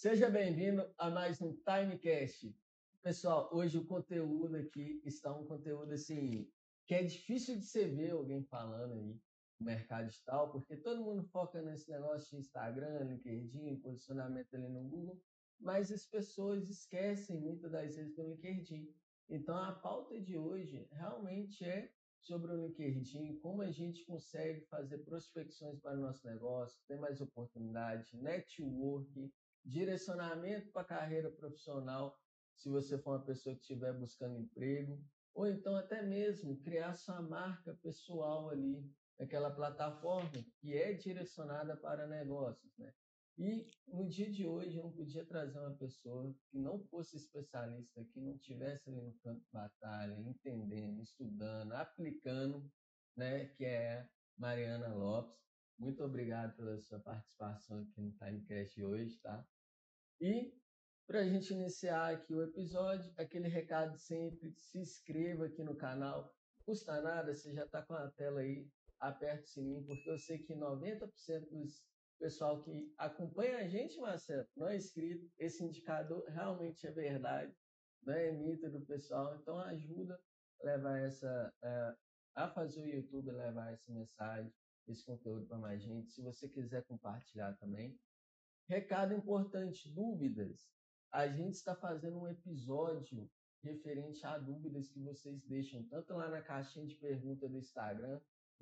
Seja bem-vindo a mais um Timecast. Pessoal, hoje o conteúdo aqui está um conteúdo assim que é difícil de você ver alguém falando aí no mercado digital, porque todo mundo foca nesse negócio de Instagram, LinkedIn, posicionamento ali no Google, mas as pessoas esquecem muitas das vezes do LinkedIn. Então a pauta de hoje realmente é sobre o LinkedIn, como a gente consegue fazer prospecções para o nosso negócio, ter mais oportunidade, network, direcionamento para a carreira profissional, se você for uma pessoa que estiver buscando emprego, ou então até mesmo criar sua marca pessoal ali, naquela plataforma que é direcionada para negócios, né? E no dia de hoje eu não podia trazer uma pessoa que não fosse especialista, que não tivesse ali no campo de batalha, entendendo, estudando, aplicando, né? Que é Mariana Lopes. Muito obrigado pela sua participação aqui no Timecast hoje, tá? E para a gente iniciar aqui o episódio, aquele recado sempre, se inscreva aqui no canal. Custa nada, você já está com a tela aí, aperta o sininho, porque eu sei que 90% dos pessoal que acompanha a gente, Marcelo, não é inscrito, esse indicador realmente é verdade, não é mito do pessoal, então ajuda a levar essa, uh, a fazer o YouTube levar essa mensagem, esse conteúdo para mais gente. Se você quiser compartilhar também. Recado importante, dúvidas. A gente está fazendo um episódio referente a dúvidas que vocês deixam, tanto lá na caixinha de pergunta do Instagram,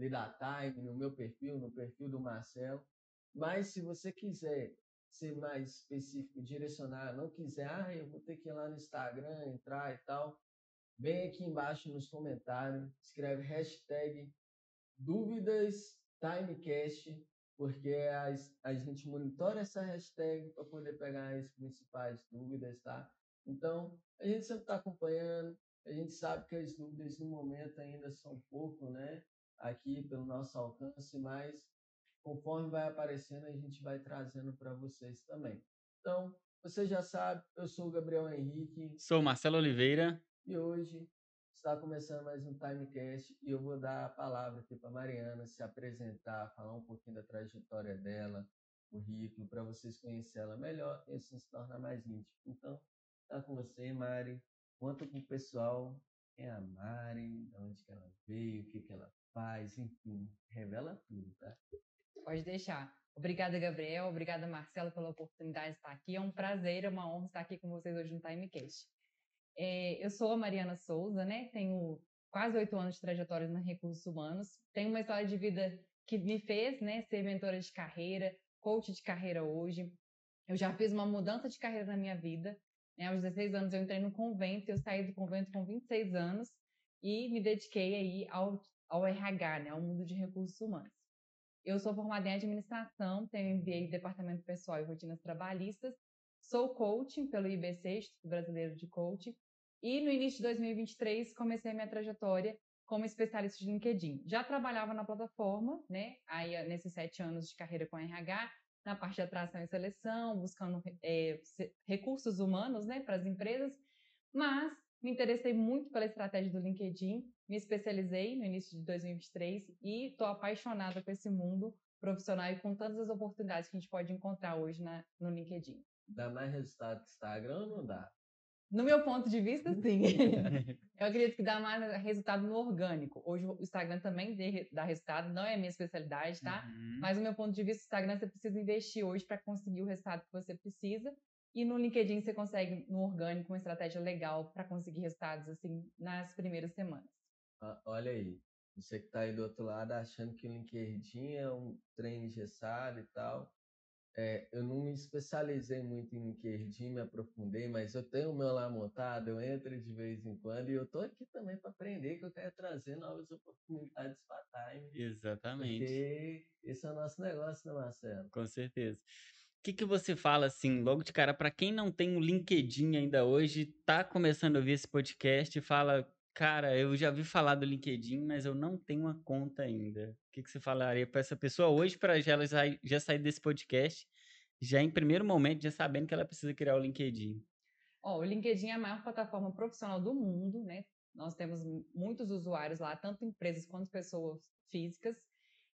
da Time, no meu perfil, no perfil do Marcelo, mas se você quiser ser mais específico, direcionar, não quiser, ah, eu vou ter que ir lá no Instagram, entrar e tal, vem aqui embaixo nos comentários, escreve hashtag dúvidas timecast, porque a, a gente monitora essa hashtag para poder pegar as principais dúvidas, tá? Então, a gente sempre está acompanhando, a gente sabe que as dúvidas no momento ainda são pouco, né? Aqui pelo nosso alcance, mas conforme vai aparecendo, a gente vai trazendo para vocês também. Então, você já sabe, eu sou o Gabriel Henrique. Sou Marcelo Oliveira. E hoje está começando mais um Timecast e eu vou dar a palavra aqui para Mariana se apresentar, falar um pouquinho da trajetória dela, currículo, para vocês conhecerem ela melhor e assim se tornar mais íntimo. Então, está com você, Mari. Conta para o pessoal quem é a Mari, de onde que ela veio, o que, que ela faz, enfim, revela tudo, tá? Pode deixar. Obrigada, Gabriel. Obrigada, Marcelo, pela oportunidade de estar aqui. É um prazer, é uma honra estar aqui com vocês hoje no Timecast. É, eu sou a Mariana Souza, né? Tenho quase oito anos de trajetória nos recursos humanos. Tenho uma história de vida que me fez né, ser mentora de carreira, coach de carreira hoje. Eu já fiz uma mudança de carreira na minha vida. Né? Aos 16 anos eu entrei no convento, eu saí do convento com 26 anos e me dediquei aí ao, ao RH, né? ao mundo de recursos humanos. Eu sou formada em administração, tenho MBA em Departamento Pessoal e Rotinas Trabalhistas, sou coaching pelo IBC, Instituto Brasileiro de Coaching, e no início de 2023 comecei a minha trajetória como especialista de LinkedIn. Já trabalhava na plataforma, né? Aí nesses sete anos de carreira com a RH, na parte de atração e seleção, buscando é, recursos humanos, né, para as empresas, mas me interessei muito pela estratégia do LinkedIn, me especializei no início de 2023 e estou apaixonada com esse mundo profissional e com todas as oportunidades que a gente pode encontrar hoje na, no LinkedIn. Dá mais resultado que Instagram ou não dá? No meu ponto de vista, sim. eu acredito que dá mais resultado no orgânico. Hoje o Instagram também dá resultado, não é a minha especialidade, tá? Uhum. Mas no meu ponto de vista, o Instagram você precisa investir hoje para conseguir o resultado que você precisa. E no LinkedIn você consegue, no orgânico, uma estratégia legal para conseguir resultados assim nas primeiras semanas. Ah, olha aí, você que está aí do outro lado achando que o LinkedIn é um trem engessado e tal. É, eu não me especializei muito em LinkedIn, me aprofundei, mas eu tenho o meu lá montado, eu entro de vez em quando e eu tô aqui também para aprender, que eu quero trazer novas oportunidades para Time. Exatamente. Porque esse é o nosso negócio, né, Marcelo? Com certeza que, que você fala assim, logo de cara, para quem não tem o um LinkedIn ainda hoje, tá começando a ouvir esse podcast e fala, cara, eu já vi falar do LinkedIn, mas eu não tenho uma conta ainda. O que, que você falaria para essa pessoa hoje para já, já sair desse podcast, já em primeiro momento, já sabendo que ela precisa criar o LinkedIn? Oh, o LinkedIn é a maior plataforma profissional do mundo, né? Nós temos muitos usuários lá, tanto empresas quanto pessoas físicas.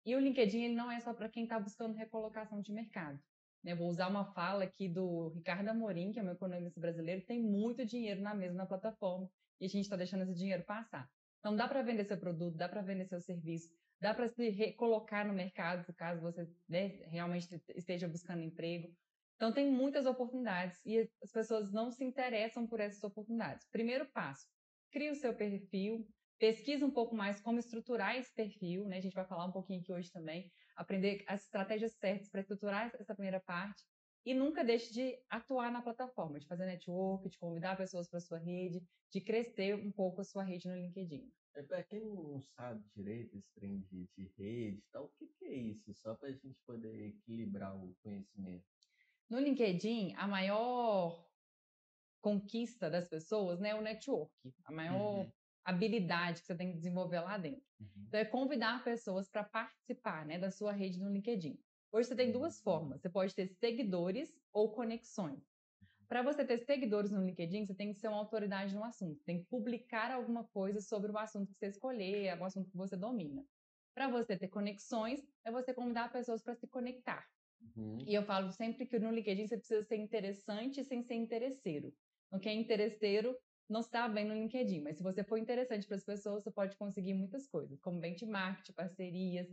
E o LinkedIn ele não é só para quem está buscando recolocação de mercado. Né? Vou usar uma fala aqui do Ricardo Amorim, que é meu economista brasileiro, tem muito dinheiro na mesma plataforma e a gente está deixando esse dinheiro passar. Então, dá para vender seu produto, dá para vender seu serviço, dá para se recolocar no mercado, caso você né, realmente esteja buscando emprego. Então, tem muitas oportunidades e as pessoas não se interessam por essas oportunidades. Primeiro passo, crie o seu perfil, pesquise um pouco mais como estruturar esse perfil, né? A gente vai falar um pouquinho aqui hoje também, aprender as estratégias certas para estruturar essa primeira parte e nunca deixe de atuar na plataforma, de fazer network, de convidar pessoas para sua rede, de crescer um pouco a sua rede no LinkedIn. É para quem não sabe direito esse trem de, de rede, tal, o que, que é isso? Só para a gente poder equilibrar o conhecimento. No LinkedIn, a maior conquista das pessoas né, é o network, a maior uhum. habilidade que você tem que desenvolver lá dentro. Uhum. Então, é convidar pessoas para participar né, da sua rede no LinkedIn. Hoje você tem duas formas. Você pode ter seguidores ou conexões. Para você ter seguidores no LinkedIn, você tem que ser uma autoridade no assunto. Tem que publicar alguma coisa sobre o assunto que você escolher, algum assunto que você domina. Para você ter conexões, é você convidar pessoas para se conectar. Uhum. E eu falo sempre que no LinkedIn você precisa ser interessante sem ser interesseiro. Quem é interesseiro não está bem no LinkedIn, mas se você for interessante para as pessoas, você pode conseguir muitas coisas, como benchmark, parcerias,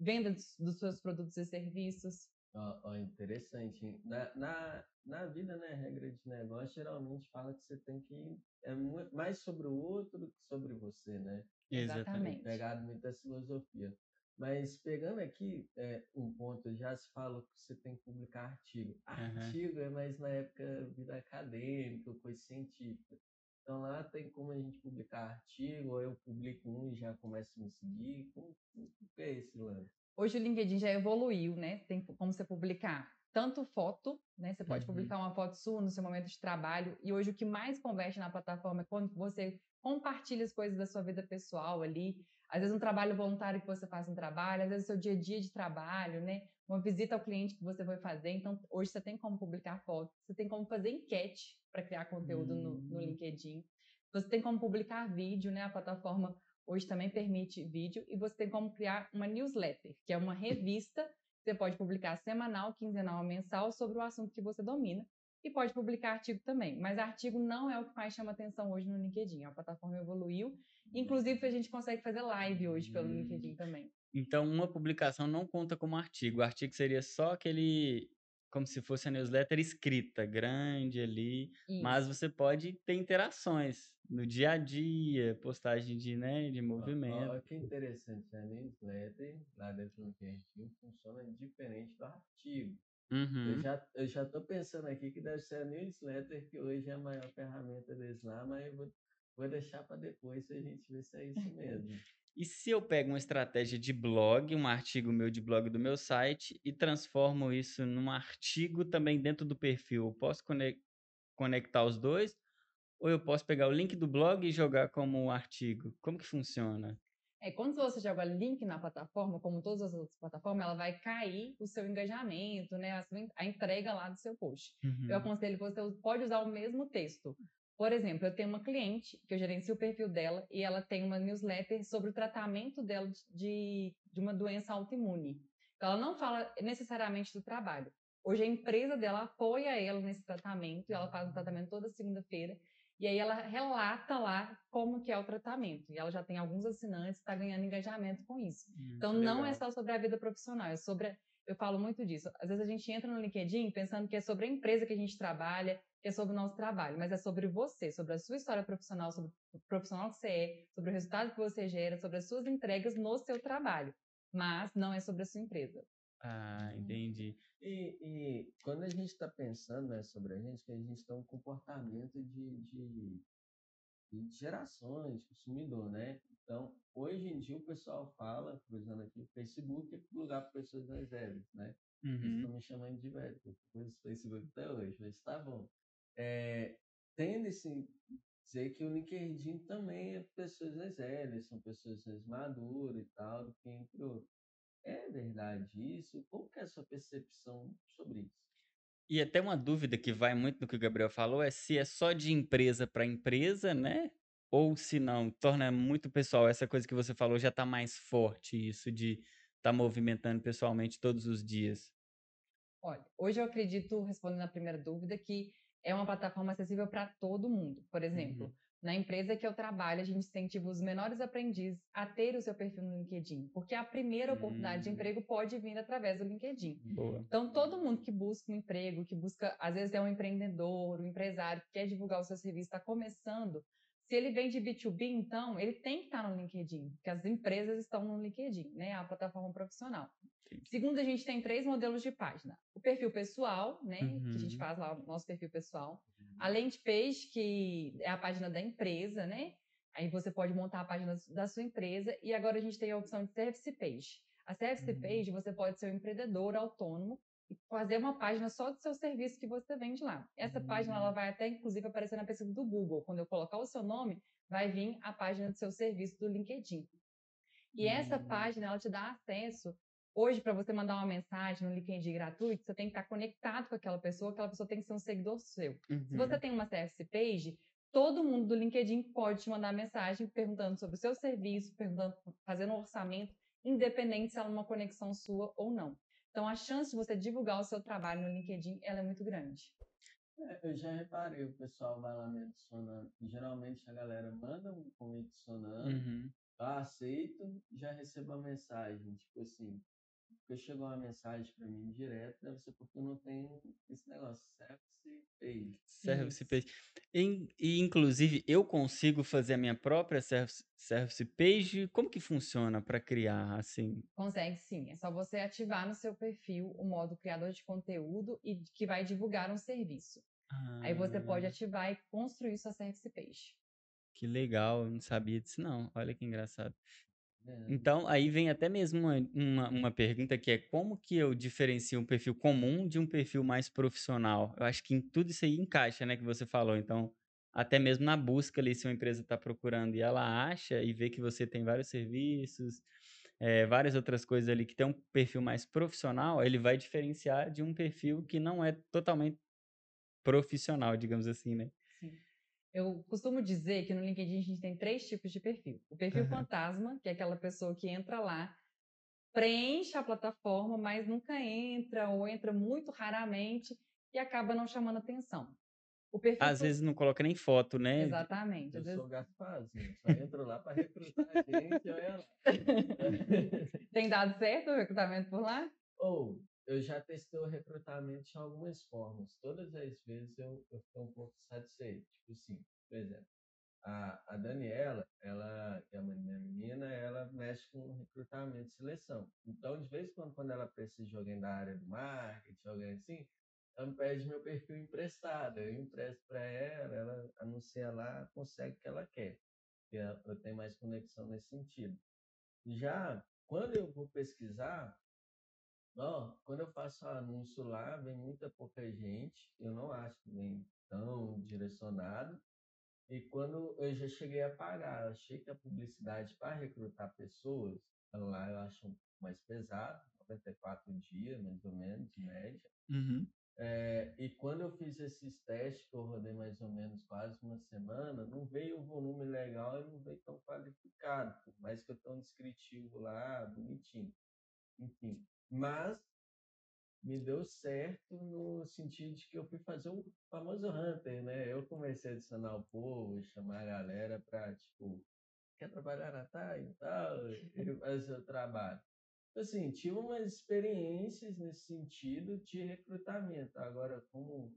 venda dos, seus produtos e serviços. Oh, oh, interessante. Na, na, na vida, né, regra de negócio, geralmente fala que você tem que é mais sobre o outro do que sobre você, né? Exatamente. Pegado muito da filosofia. Mas pegando aqui é, um ponto, já se fala que você tem que publicar artigo. Artigo uhum. é mais na época vida acadêmica, coisa científica. Então lá tem como a gente publicar artigo, ou eu publico um e já começo a me seguir. Como, como é esse lance? Hoje o LinkedIn já evoluiu, né? Tem como você publicar tanto foto, né? Você pode uhum. publicar uma foto sua no seu momento de trabalho. E hoje o que mais converte na plataforma é quando você compartilha as coisas da sua vida pessoal ali. Às vezes um trabalho voluntário que você faz um trabalho, às vezes o seu dia a dia de trabalho, né? Uma visita ao cliente que você foi fazer. Então, hoje você tem como publicar fotos, você tem como fazer enquete para criar conteúdo no, no hum. LinkedIn. Você tem como publicar vídeo, né? A plataforma hoje também permite vídeo e você tem como criar uma newsletter, que é uma revista você pode publicar semanal, quinzenal, mensal sobre o assunto que você domina e pode publicar artigo também. Mas artigo não é o que mais chama atenção hoje no LinkedIn. A plataforma evoluiu. Inclusive, a gente consegue fazer live hoje pelo LinkedIn também. Então, uma publicação não conta como artigo. O artigo seria só aquele como se fosse a newsletter escrita, grande ali, Isso. mas você pode ter interações no dia a dia, postagem de, né, de movimento. Olha que interessante, a newsletter lá dentro do LinkedIn funciona diferente do artigo. Uhum. Eu, já, eu já tô pensando aqui que deve ser a newsletter que hoje é a maior ferramenta deles lá, mas eu vou, vou deixar para depois se a gente ver se é isso mesmo. E se eu pego uma estratégia de blog, um artigo meu de blog do meu site e transformo isso num artigo também dentro do perfil, eu posso conectar os dois? Ou eu posso pegar o link do blog e jogar como um artigo? Como que funciona? É, quando você joga link na plataforma, como todas as outras plataformas, ela vai cair o seu engajamento, né? A, entrega lá do seu post. Uhum. Eu aconselho que você pode usar o mesmo texto. Por exemplo, eu tenho uma cliente que eu gerencio o perfil dela e ela tem uma newsletter sobre o tratamento dela de, de uma doença autoimune. Então, ela não fala necessariamente do trabalho. Hoje a empresa dela apoia ela nesse tratamento e ela faz um tratamento toda segunda-feira. E aí ela relata lá como que é o tratamento. E ela já tem alguns assinantes, está ganhando engajamento com isso. Hum, então não é legal. é só sobre a vida profissional, é sobre. Eu falo muito disso. Às vezes a gente entra no LinkedIn pensando que é sobre a empresa que a gente trabalha, que é sobre o nosso trabalho, mas é sobre você, sobre a sua história profissional, sobre o profissional que você é, sobre o resultado que você gera, sobre as suas entregas no seu trabalho. Mas não é sobre a sua empresa. Ah, entendi. E, e quando a gente está pensando né, sobre a gente, que a gente tem um comportamento de, de, de gerações, consumidor, né? Então, hoje em dia o pessoal fala, cruzando aqui, Facebook é lugar para pessoas mais velhas, né? Uhum. Eles estão me chamando de velho, porque eu conheço Facebook até hoje, mas tá bom. É, Tende-se dizer que o LinkedIn também é pessoas mais velhas, são pessoas mais maduras e tal, do que entre outros. É verdade isso? Qual que é a sua percepção sobre isso? E até uma dúvida que vai muito no que o Gabriel falou é se é só de empresa para empresa, né? Ou se não, torna muito pessoal. Essa coisa que você falou já está mais forte, isso de estar tá movimentando pessoalmente todos os dias. Olha, hoje eu acredito, respondendo a primeira dúvida, que é uma plataforma acessível para todo mundo. Por exemplo, uhum. Na empresa que eu trabalho, a gente incentiva os menores aprendizes a ter o seu perfil no LinkedIn, porque a primeira oportunidade de hum. emprego pode vir através do LinkedIn. Boa. Então, todo mundo que busca um emprego, que busca, às vezes é um empreendedor, um empresário que quer divulgar o seu serviço, está começando, se ele vem de B2B, então, ele tem que estar no LinkedIn, porque as empresas estão no LinkedIn, né? A plataforma profissional. Segundo, a gente tem três modelos de página. O perfil pessoal, né? Uhum. Que a gente uhum. faz lá o nosso perfil pessoal. Uhum. A landing page, que é a página da empresa, né? Aí você pode montar a página da sua empresa. E agora a gente tem a opção de service page. A service uhum. page, você pode ser um empreendedor autônomo fazer uma página só do seu serviço que você vende lá. Essa uhum. página ela vai até inclusive aparecer na pesquisa do Google. Quando eu colocar o seu nome, vai vir a página do seu serviço do LinkedIn. E uhum. essa página ela te dá acesso Hoje, para você mandar uma mensagem no LinkedIn gratuito, você tem que estar conectado com aquela pessoa, aquela pessoa tem que ser um seguidor seu. Uhum. Se você tem uma CFC page, todo mundo do LinkedIn pode te mandar mensagem perguntando sobre o seu serviço, perguntando, fazendo um orçamento, independente se ela é uma conexão sua ou não. Então, a chance de você divulgar o seu trabalho no LinkedIn ela é muito grande. É, eu já reparei, o pessoal vai lá me adicionando. Geralmente a galera manda um me adicionando, uhum. eu aceito, já recebo a mensagem, tipo assim, porque chegou uma mensagem para mim direto, deve ser porque eu não tenho esse negócio, service page. Service page. E, e, inclusive, eu consigo fazer a minha própria service, service page? Como que funciona para criar, assim? Consegue sim. É só você ativar no seu perfil o modo criador de conteúdo e que vai divulgar um serviço. Ah. Aí você pode ah. ativar e construir sua service page. Que legal, eu não sabia disso não. Olha que engraçado. É. Então, aí vem até mesmo uma, uma, uma, pergunta que é como que eu diferencio um perfil comum de um perfil mais profissional? Eu acho que em tudo isso aí encaixa, né, que você falou. Então, até mesmo na busca ali, se uma empresa está procurando e ela acha e vê que você tem vários serviços, é, várias outras coisas ali que tem um perfil mais profissional, ele vai diferenciar de um perfil que não é totalmente profissional, digamos assim, né? Eu costumo dizer que no LinkedIn a gente tem três tipos de perfil. O perfil uhum. fantasma, que é aquela pessoa que entra lá, preenche a plataforma, mas nunca entra ou entra muito raramente e acaba não chamando atenção. Às vezes não coloca nem foto, né? Exatamente. Eu vezes... sou Gasparzinho, só entro lá para recrutar a gente, olha lá. Tem dado certo o recrutamento por lá? Ou, oh, eu já testei o recrutamento de algumas formas. Todas as vezes eu, eu um pouco satisfeito. Tipo assim, por exemplo, a, a Daniela, ela, que é uma minha menina, ela mexe com recrutamento e seleção. Então, de vez em quando, quando ela precisa de alguém da área do marketing, alguém assim, ela me pede meu perfil emprestado. Eu empresto para ela, ela anuncia lá, consegue o que ela quer. eu tenho mais conexão nesse sentido. Já quando eu vou pesquisar, não, quando eu faço anúncio lá, vem muita pouca gente. Eu não acho que vem tão direcionado. E quando eu já cheguei a pagar, achei que a publicidade para recrutar pessoas, lá eu acho mais pesado, 94 dias, mais ou menos, média. Uhum. É, e quando eu fiz esses testes, que eu rodei mais ou menos quase uma semana, não veio o volume legal e não veio tão qualificado, por mais que eu tenha um descritivo lá, bonitinho. Enfim, mas me deu certo no sentido de que eu fui fazer o famoso Hunter, né? Eu comecei a adicionar o povo, chamar a galera para, tipo, quer trabalhar na tarde e tal, e fazer o trabalho. Então, assim, tive umas experiências nesse sentido de recrutamento. Agora, como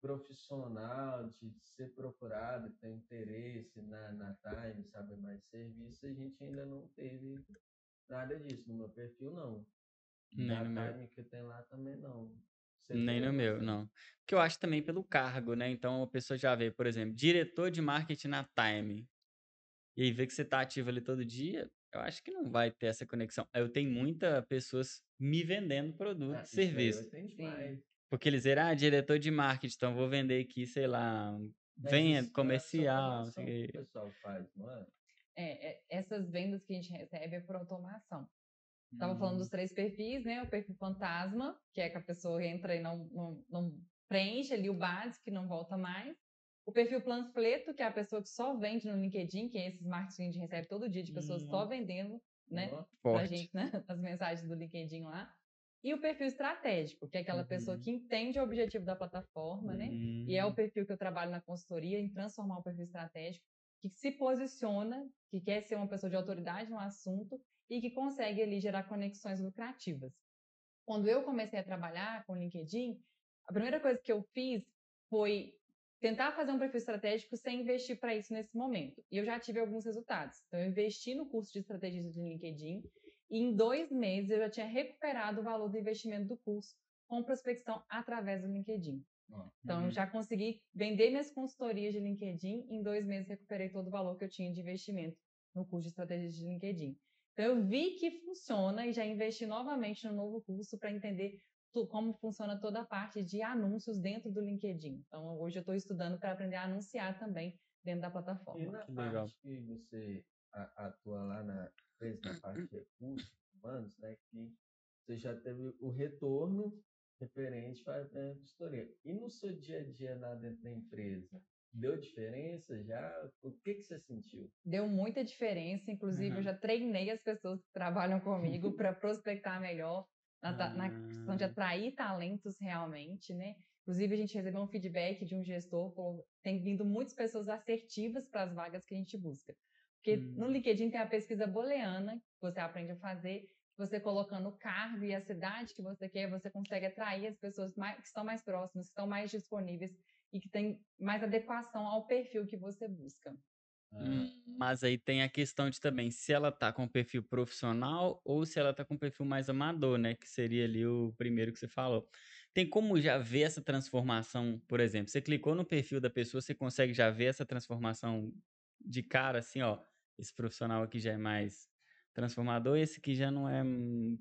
profissional, de ser procurado, ter interesse na, na Time, saber mais serviço, a gente ainda não teve nada disso. No meu perfil, não. Nem no meu. que tem lá também não. Você Nem no meu, não. Porque eu acho também pelo cargo, né? Então a pessoa já vê, por exemplo, diretor de marketing na Time. E aí vê que você tá ativo ali todo dia, eu acho que não vai ter essa conexão. Eu tenho muitas pessoas me vendendo produto, ah, serviço. Porque eles dizem, ah, diretor de marketing, então vou vender aqui, sei lá, venha comercial. o pessoal faz, não é? É, é, essas vendas que a gente recebe é por automação. Estava falando dos uhum. três perfis, né? O perfil fantasma, que é que a pessoa entra e não, não, não preenche ali o básico e não volta mais. O perfil panfleto, que é a pessoa que só vende no LinkedIn, que é esses marketing que a gente recebe todo dia de pessoas uhum. só vendendo, né? Uhum. Pra gente, né? As mensagens do LinkedIn lá. E o perfil estratégico, que é aquela uhum. pessoa que entende o objetivo da plataforma, uhum. né? E é o uhum. perfil que eu trabalho na consultoria em transformar o perfil estratégico, que se posiciona, que quer ser uma pessoa de autoridade no assunto e que consegue ali gerar conexões lucrativas. Quando eu comecei a trabalhar com LinkedIn, a primeira coisa que eu fiz foi tentar fazer um perfil estratégico sem investir para isso nesse momento. E eu já tive alguns resultados. Então, eu investi no curso de estratégias de LinkedIn e em dois meses eu já tinha recuperado o valor do investimento do curso com prospecção através do LinkedIn. Então, uhum. já consegui vender minhas consultorias de LinkedIn. Em dois meses, recuperei todo o valor que eu tinha de investimento no curso de estratégias de LinkedIn. Então, eu vi que funciona e já investi novamente no novo curso para entender como funciona toda a parte de anúncios dentro do LinkedIn. Então, hoje eu estou estudando para aprender a anunciar também dentro da plataforma. E na que parte legal. que você atua lá na empresa, na parte de recursos humanos, né, que você já teve o retorno referente para a consultoria. E no seu dia a dia lá dentro da empresa, deu diferença já? O que, que você sentiu? Deu muita diferença, inclusive uhum. eu já treinei as pessoas que trabalham comigo para prospectar melhor, na, na, questão de ah. atrair talentos realmente, né? Inclusive, a gente recebeu um feedback de um gestor, tem vindo muitas pessoas assertivas para as vagas que a gente busca. Porque hum. no LinkedIn tem a pesquisa booleana, que você aprende a fazer, você colocando o cargo e a cidade que você quer, você consegue atrair as pessoas mais, que estão mais próximas, que estão mais disponíveis e que têm mais adequação ao perfil que você busca. Hum, mas aí tem a questão de também se ela tá com perfil profissional ou se ela tá com perfil mais amador, né? Que seria ali o primeiro que você falou. Tem como já ver essa transformação, por exemplo, você clicou no perfil da pessoa, você consegue já ver essa transformação de cara, assim, ó, esse profissional aqui já é mais transformador, esse que já não é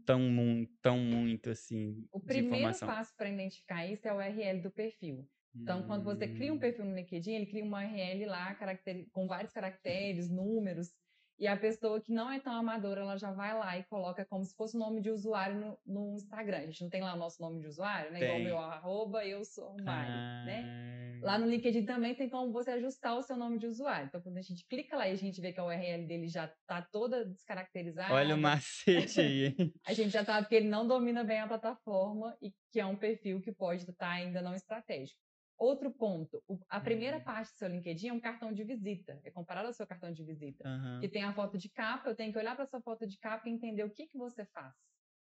tão, tão muito assim. O primeiro passo para identificar isso é o URL do perfil. Então, quando você cria um perfil no LinkedIn, ele cria uma URL lá com vários caracteres, números, e a pessoa que não é tão amadora, ela já vai lá e coloca como se fosse o nome de usuário no, no Instagram. A gente não tem lá o nosso nome de usuário, né? Tem. Igual meu arroba, eu sou o Mari, ah. né? Lá no LinkedIn também tem como você ajustar o seu nome de usuário. Então, quando a gente clica lá e a gente vê que a URL dele já está toda descaracterizada. Olha o macete aí. a gente já sabe que ele não domina bem a plataforma e que é um perfil que pode estar tá ainda não estratégico. Outro ponto, a primeira uhum. parte do seu LinkedIn é um cartão de visita, é comparado ao seu cartão de visita, uhum. que tem a foto de capa, eu tenho que olhar para sua foto de capa e entender o que, que você faz.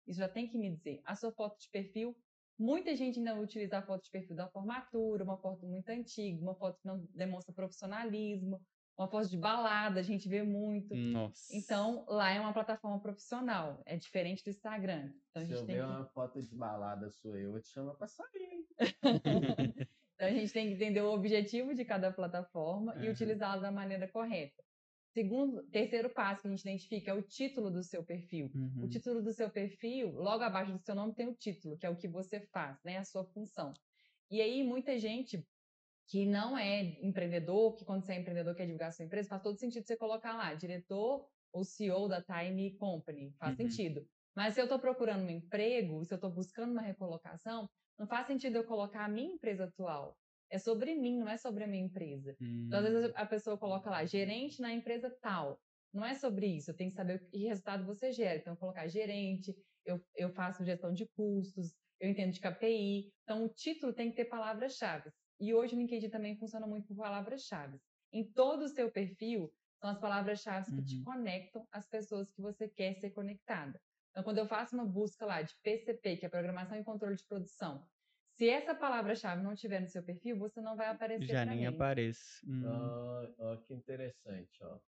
Isso já tem que me dizer. A sua foto de perfil, muita gente ainda utiliza a foto de perfil da formatura, uma foto muito antiga, uma foto que não demonstra profissionalismo, uma foto de balada, a gente vê muito. Nossa. Então, lá é uma plataforma profissional, é diferente do Instagram. Então, Se eu ver que... uma foto de balada sua, eu vou te chamar para sair. Então, a gente tem que entender o objetivo de cada plataforma uhum. e utilizá-la da maneira correta. Segundo, terceiro passo que a gente identifica é o título do seu perfil. Uhum. O título do seu perfil, logo abaixo do seu nome tem o título, que é o que você faz, né, a sua função. E aí muita gente que não é empreendedor, que quando você é empreendedor quer divulgar sua empresa, faz todo sentido você colocar lá, diretor ou CEO da Time Company, faz uhum. sentido. Mas se eu estou procurando um emprego, se eu estou buscando uma recolocação, não faz sentido eu colocar a minha empresa atual. É sobre mim, não é sobre a minha empresa. Hum. Então, às vezes, hum. a pessoa coloca lá, gerente na empresa tal. Não é sobre isso. Eu tenho que saber que resultado você gera. Então, colocar gerente, eu, eu faço gestão de custos, eu entendo de KPI. Então, o título tem que ter palavras-chave. E hoje o LinkedIn também funciona muito por palavras-chave. Em todo o seu perfil, são as palavras-chave uhum. que te uhum. conectam às pessoas que você quer ser conectada. Então, quando eu faço uma busca lá de PCP, que é Programação e Controle de Produção, se essa palavra-chave não tiver no seu perfil, você não vai aparecer Já nem mim. aparece. Hum. Oh, oh, que interessante, ó.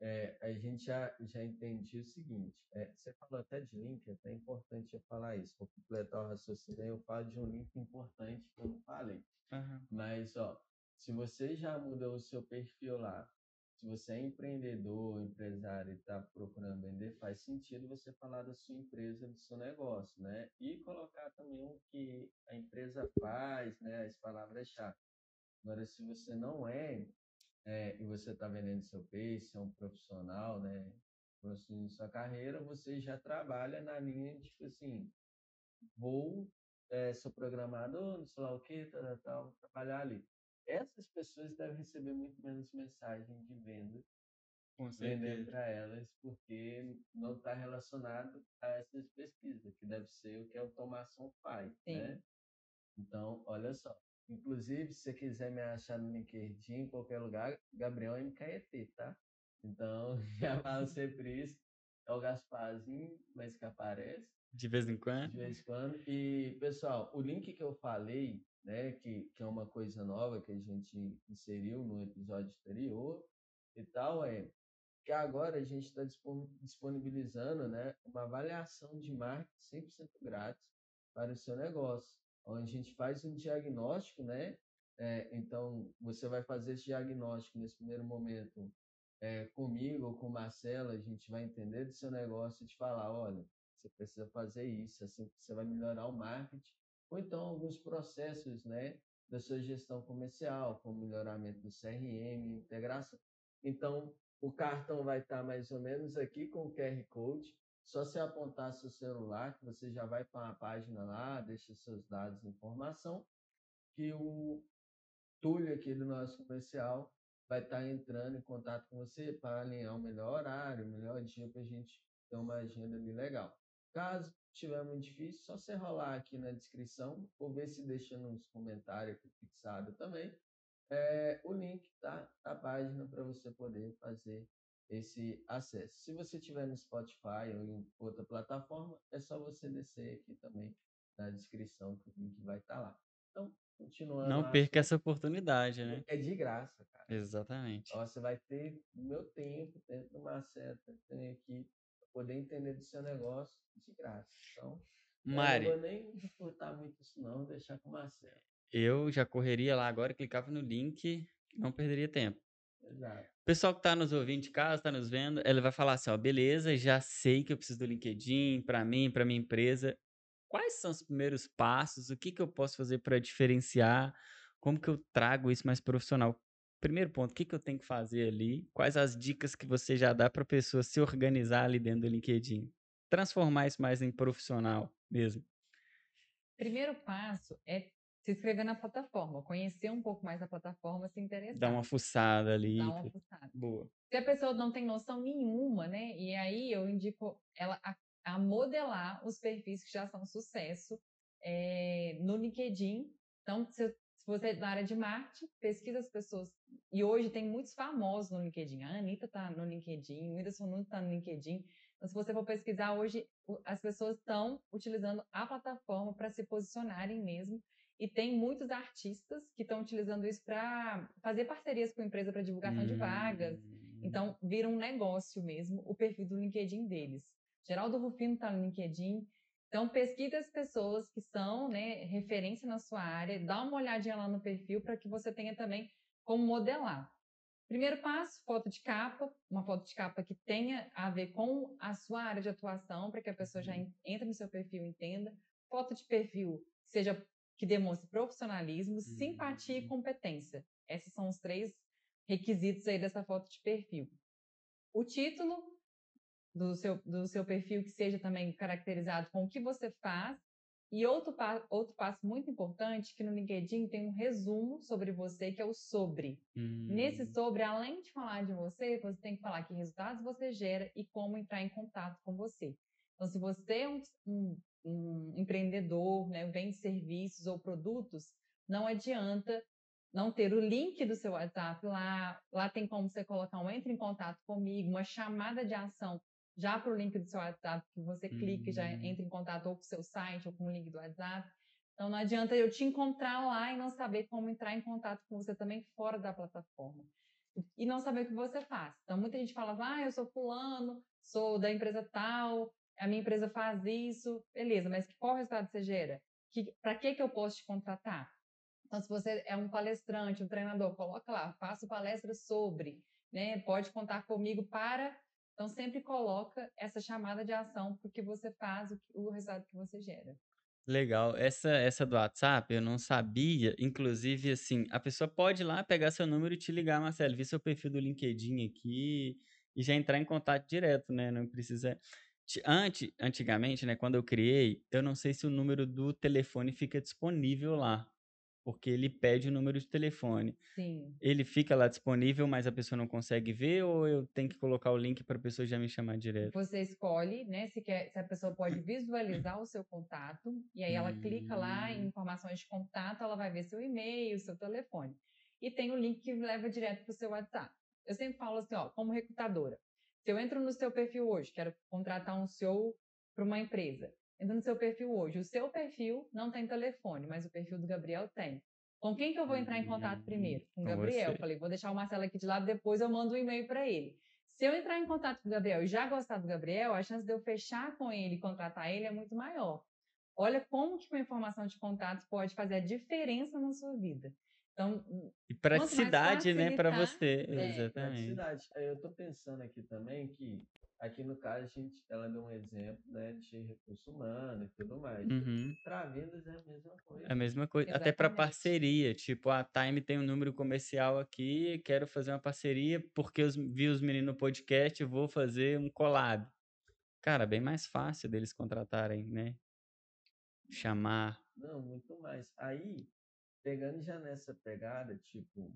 É, a gente já, já entendi o seguinte, é, você falou até de link, é até importante eu falar isso, vou completar o raciocínio, eu falo de um link importante que eu não falei. Uhum. Mas, ó, se você já mudou o seu perfil lá, se você é empreendedor, empresário e está procurando vender, faz sentido você falar da sua empresa, do seu negócio, né? E colocar também o que a empresa faz, né? As palavras-chave. Agora, se você não é, é e você está vendendo seu peixe, é um profissional, né? Construindo sua carreira, você já trabalha na linha de, tipo assim, vou, é, sou programador, não sei lá o que, tal, tal, trabalhar ali essas pessoas devem receber muito menos mensagem de venda Com vender certeza. para elas, porque não está relacionado a essas pesquisas, que deve ser o que a automação faz, Sim. né? Então, olha só. Inclusive, se você quiser me achar no LinkedIn, em qualquer lugar, Gabriel MKET, tá? Então, já falo sempre isso. É o Gasparzinho, mas que aparece De vez em de quando. vez em quando. E, pessoal, o link que eu falei, né, que, que é uma coisa nova que a gente inseriu no episódio anterior e tal, é que agora a gente está disponibilizando, né, uma avaliação de marketing 100% grátis para o seu negócio, onde a gente faz um diagnóstico, né? É, então, você vai fazer esse diagnóstico nesse primeiro momento é, comigo ou com o Marcelo, a gente vai entender do seu negócio e te falar, olha, você precisa fazer isso, assim você vai melhorar o marketing, ou então alguns processos, né, da sua gestão comercial, como melhoramento do CRM, integração. Então, o cartão vai estar mais ou menos aqui com o QR Code, só se apontar seu celular, que você já vai para uma página lá, deixa seus dados de informação, que o Túlio aqui do nosso comercial vai estar entrando em contato com você para alinhar o melhor horário, o melhor dia para a gente ter uma agenda ali legal. Caso tiver muito difícil, só você rolar aqui na descrição, ou ver se deixa nos comentários fixado também, é, o link tá, da página para você poder fazer esse acesso. Se você tiver no Spotify ou em outra plataforma, é só você descer aqui também na descrição que o link vai estar lá. Então, continuando. Não perca essa oportunidade, né? É de graça, cara. Exatamente. Ó, você vai ter meu tempo, tempo do Marcelo, tem aqui, poder entender do seu negócio de graça. Então, eu não Mari, vou nem disputar muito isso não, vou deixar com o Marcelo. eu já correria lá agora, clicava no link, não perderia tempo. Exato. O pessoal que tá nos ouvindo de casa, tá nos vendo, ele vai falar assim, ó, beleza, já sei que eu preciso do LinkedIn para mim, para minha empresa. Quais são os primeiros passos? O que que eu posso fazer para diferenciar? Como que eu trago isso mais profissional? Primeiro ponto, o que que eu tenho que fazer ali? Quais as dicas que você já dá para a pessoa se organizar ali dentro do LinkedIn? Transformar isso mais em profissional mesmo. Primeiro passo é se inscrever na plataforma, conhecer um pouco mais a plataforma, se interessar. Dar uma fuçada ali. Dar uma fuçada. Boa. Se a pessoa não tem noção nenhuma, né? E aí eu indico ela a, a modelar os perfis que já são sucesso é, no LinkedIn. Então, se, se, você é da área de marketing, pesquisa as pessoas. E hoje tem muitos famosos no LinkedIn. A Anitta está no LinkedIn, o Whindersson Nunes está no LinkedIn. Então, se você for pesquisar hoje, as pessoas estão utilizando a plataforma para se posicionarem mesmo. E tem muitos artistas que estão utilizando isso para fazer parcerias com a empresa para divulgação hum. de vagas. Então, vira um negócio mesmo o perfil do LinkedIn deles. Geraldo Rufino está no LinkedIn. Então, pesquise as pessoas que são né, referência na sua área, dá uma olhadinha lá no perfil para que você tenha também como modelar. Primeiro passo, foto de capa, uma foto de capa que tenha a ver com a sua área de atuação, para que a pessoa já entre no seu perfil e entenda. Foto de perfil seja que demonstre profissionalismo, simpatia e competência. Esses são os três requisitos aí dessa foto de perfil. O título do seu, do seu perfil que seja também caracterizado com o que você faz. E outro, outro passo muito importante, que no LinkedIn tem um resumo sobre você, que é o sobre. Hum. Nesse sobre, além de falar de você, você tem que falar que resultados você gera e como entrar em contato com você. Então, se você é um, um, um empreendedor, né, vende serviços ou produtos, não adianta não ter o link do seu WhatsApp lá. Lá tem como você colocar um entre em contato comigo, uma chamada de ação já para o link do seu WhatsApp, que você clica e já Hum. entra em contato ou com o seu site ou com o link do WhatsApp. Então não adianta eu te encontrar lá e não saber como entrar em contato com você também fora da plataforma. E não saber o que você faz. Então muita gente fala, ah, eu sou fulano, sou da empresa tal, a minha empresa faz isso, beleza, mas qual resultado você gera? Para que, que eu posso te contratar? Então, se você é um palestrante, um treinador, coloca lá, faço palestra sobre, né? Pode contar comigo para. Então, sempre coloca essa chamada de ação porque você faz o, o resultado que você gera. Legal. Essa, essa do WhatsApp eu não sabia. Inclusive, assim, a pessoa pode ir lá pegar seu número e te ligar, Marcelo, ver seu perfil do LinkedIn aqui e já entrar em contato direto, né? Não precisa. Antes, antigamente, né, quando eu criei, eu não sei se o número do telefone fica disponível lá. Porque ele pede o número de telefone. Sim. Ele fica lá disponível, mas a pessoa não consegue ver, ou eu tenho que colocar o link para a pessoa já me chamar direto? Você escolhe, né, se, quer, se a pessoa pode visualizar o seu contato, e aí ela clica lá em Hum. informações de contato, ela vai ver seu e-mail, seu telefone. E tem o link que leva direto para o seu WhatsApp. Eu sempre falo assim, ó, como recrutadora, se eu entro no seu perfil hoje, quero contratar um CEO para uma empresa, entro no seu perfil hoje, o seu perfil não tem telefone, mas o perfil do Gabriel tem. Com quem que eu vou entrar em contato Hum, primeiro? Com o Gabriel. você. Falei, vou deixar o Marcelo aqui de lado, depois eu mando um e-mail para ele. Se eu entrar em contato com o Gabriel e já gostar do Gabriel, a chance de eu fechar com ele e contratar ele é muito maior. Olha como que uma informação de contato pode fazer a diferença na sua vida. Então, E praticidade, né, para facilitar, você. é, Exatamente. Praticidade. Aí eu tô pensando aqui também que, aqui no caso, a gente, ela deu um exemplo, né, de recurso humano e tudo mais. Uhum. Para vendas é a mesma coisa. É a mesma coisa. Até para Exatamente. parceria. Tipo, a Time tem um número comercial aqui, quero fazer uma parceria porque os, vi os meninos no podcast, vou fazer um collab. Cara, bem mais fácil deles contratarem, né? Chamar. Não, muito mais. Aí, pegando já nessa pegada, tipo,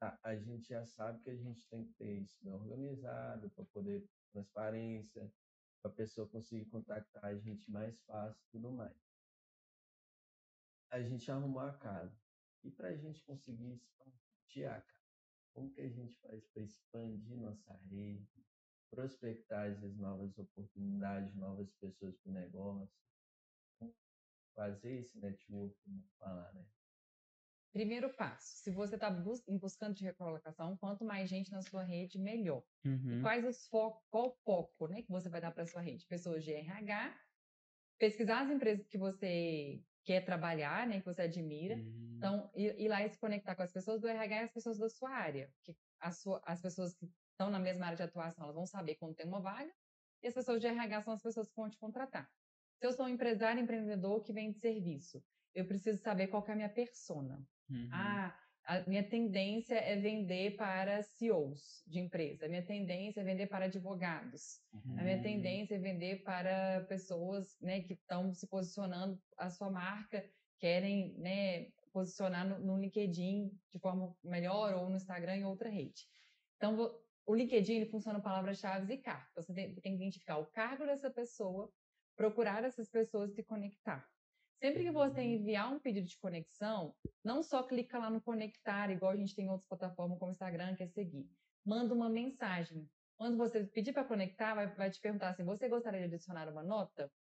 a, a gente já sabe que a gente tem que ter isso bem organizado para poder transparência, para a pessoa conseguir contactar a gente mais fácil tudo mais. A gente arrumou a casa. E para a gente conseguir expandir a casa, como que a gente faz para expandir nossa rede, prospectar essas novas oportunidades, novas pessoas para o negócio? fazer esse network, vamos falar, né? Primeiro passo, se você está buscando de recolocação, quanto mais gente na sua rede, melhor. E Uhum. quais os focos, qual o foco né, que você vai dar para sua rede? Pessoas de RH, pesquisar as empresas que você quer trabalhar, né, que você admira. Hum. Então, ir, ir lá e se conectar com as pessoas do RH e as pessoas da sua área. Porque as, sua, as pessoas que estão na mesma área de atuação, elas vão saber quando tem uma vaga, e as pessoas de RH são as pessoas que vão te contratar. Se eu sou um empresário, empreendedor que vende serviço, eu preciso saber qual é a minha persona. Uhum. Ah, a minha tendência é vender para CEOs de empresa. A minha tendência é vender para advogados. A minha Hum. tendência é vender para pessoas né, que estão se posicionando a sua marca, querem né, posicionar no, no LinkedIn de forma melhor ou no Instagram em outra rede. Então, o LinkedIn ele funciona palavras-chave e cargo. Você tem, tem que identificar o cargo dessa pessoa, procurar essas pessoas e se conectar. Sempre que você enviar um pedido de conexão, não só clica lá no conectar, igual a gente tem em outras plataformas como o Instagram, que é seguir. Manda uma mensagem. Quando você pedir para conectar, vai, vai te perguntar assim: você gostaria de adicionar uma nota?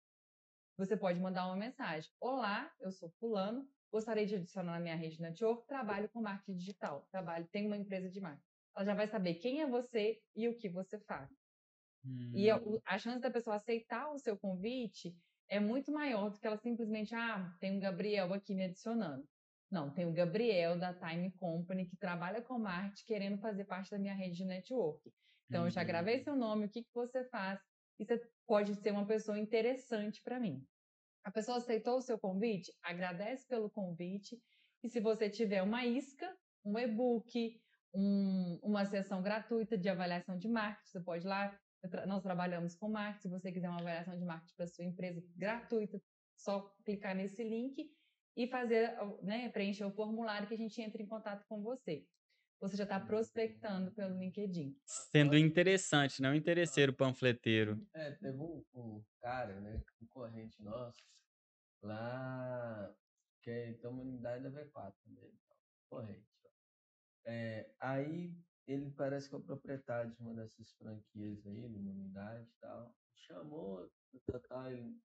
Você pode mandar uma mensagem. Olá, eu sou fulano, gostaria de adicionar na minha rede network, trabalho com marketing digital, trabalho, tenho uma empresa de marketing. Ela já vai saber quem é você e o que você faz. E a, Hum. o- a chance da pessoa aceitar o seu convite é muito maior do que ela simplesmente, ah, tem um Gabriel aqui me adicionando. Não, tem o Gabriel da Time Company que trabalha com marketing querendo fazer parte da minha rede de network. Então, eu já Uhum. gravei seu nome, o que, que você faz, e você pode ser uma pessoa interessante para mim. A pessoa aceitou o seu convite, agradece pelo convite, e se você tiver uma isca, um e-book, um- uma sessão gratuita de avaliação de marketing, você pode ir lá. Tra- Nós trabalhamos com marketing. Se você quiser uma avaliação de marketing para sua empresa gratuita, só clicar nesse link e fazer, né, preencher o formulário que a gente entra em contato com você. Você já está prospectando pelo LinkedIn. Sendo interessante, não interesseiro panfleteiro. É, teve um, um cara, né, concorrente nosso, lá, que é tem uma unidade da V4 também, corrente. É, aí ele parece que é o proprietário de uma dessas franquias aí, de uma unidade e tal. Chamou, tal, tal, ele,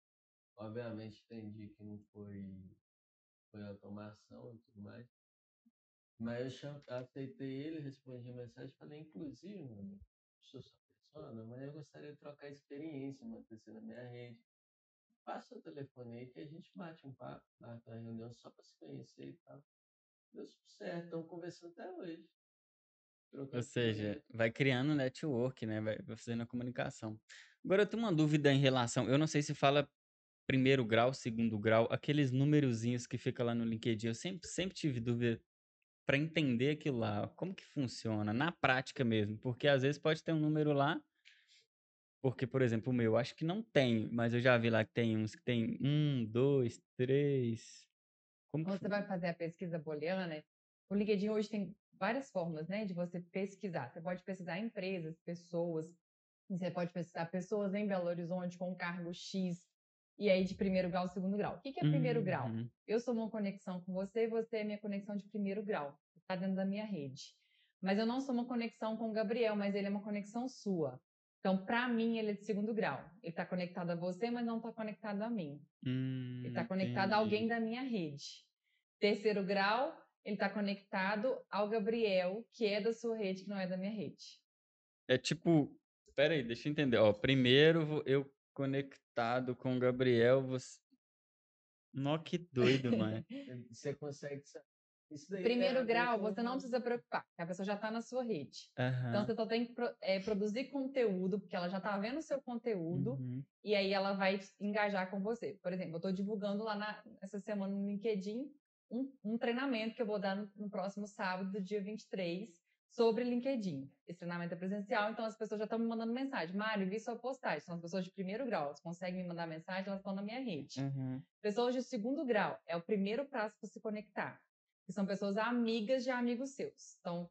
obviamente entendi que não foi, foi automação e tudo mais. Mas eu cham- aceitei ele, respondi a mensagem falei, inclusive, amigo, sou sua persona, mas eu gostaria de trocar experiência, manter você na minha rede. Passa o telefone aí que a gente bate um papo, marca uma reunião só para se conhecer e tal. Deu super certo, estamos conversando até hoje. Ou seja, vai criando network, né? Vai fazendo a comunicação. Agora, eu tenho uma dúvida em relação. Eu não sei se fala primeiro grau, segundo grau, aqueles numerozinhos que fica lá no LinkedIn. Eu sempre, sempre tive dúvida para entender aquilo lá. Como que funciona? Na prática mesmo. Porque às vezes pode ter um número lá. Porque, por exemplo, o meu, acho que não tem, mas eu já vi lá que tem uns que tem um, dois, três. Como você vai fazer a pesquisa booleana, o LinkedIn hoje tem várias formas, né, de você pesquisar. Você pode pesquisar empresas, pessoas, você pode pesquisar pessoas em Belo Horizonte com cargo X, e aí de primeiro grau, segundo grau. O que, que é primeiro grau? Uhum. Eu sou uma conexão com você, você é minha conexão de primeiro grau, está dentro da minha rede. Mas eu não sou uma conexão com o Gabriel, mas ele é uma conexão sua. Então, para mim, ele é de segundo grau. Ele está conectado a você, mas não está conectado a mim. Hum, Ele está conectado a entendi. alguém da minha rede. Terceiro grau, ele está conectado ao Gabriel, que é da sua rede, que não é da minha rede. É tipo, espera aí, deixa eu entender. Ó, primeiro eu conectado com o Gabriel, você. Nó, que doido, mano. Você consegue. Isso daí Primeiro ver grau, com- você não precisa preocupar, porque a pessoa já está na sua rede. Então, Aham. você só tem que é, produzir conteúdo, porque ela já está vendo o seu conteúdo, Uhum. e aí ela vai engajar com você. Por exemplo, eu estou divulgando lá na, essa semana no LinkedIn um, um treinamento que eu vou dar no, no próximo sábado, do dia 23, sobre LinkedIn. Esse treinamento é presencial, então as pessoas já estão me mandando mensagem. Mário, vi sua postagem. São as pessoas de primeiro grau, elas conseguem me mandar mensagem, elas estão na minha rede. Uhum. Pessoas de segundo grau é o primeiro prazo para se conectar. Que são pessoas amigas de amigos seus. Então,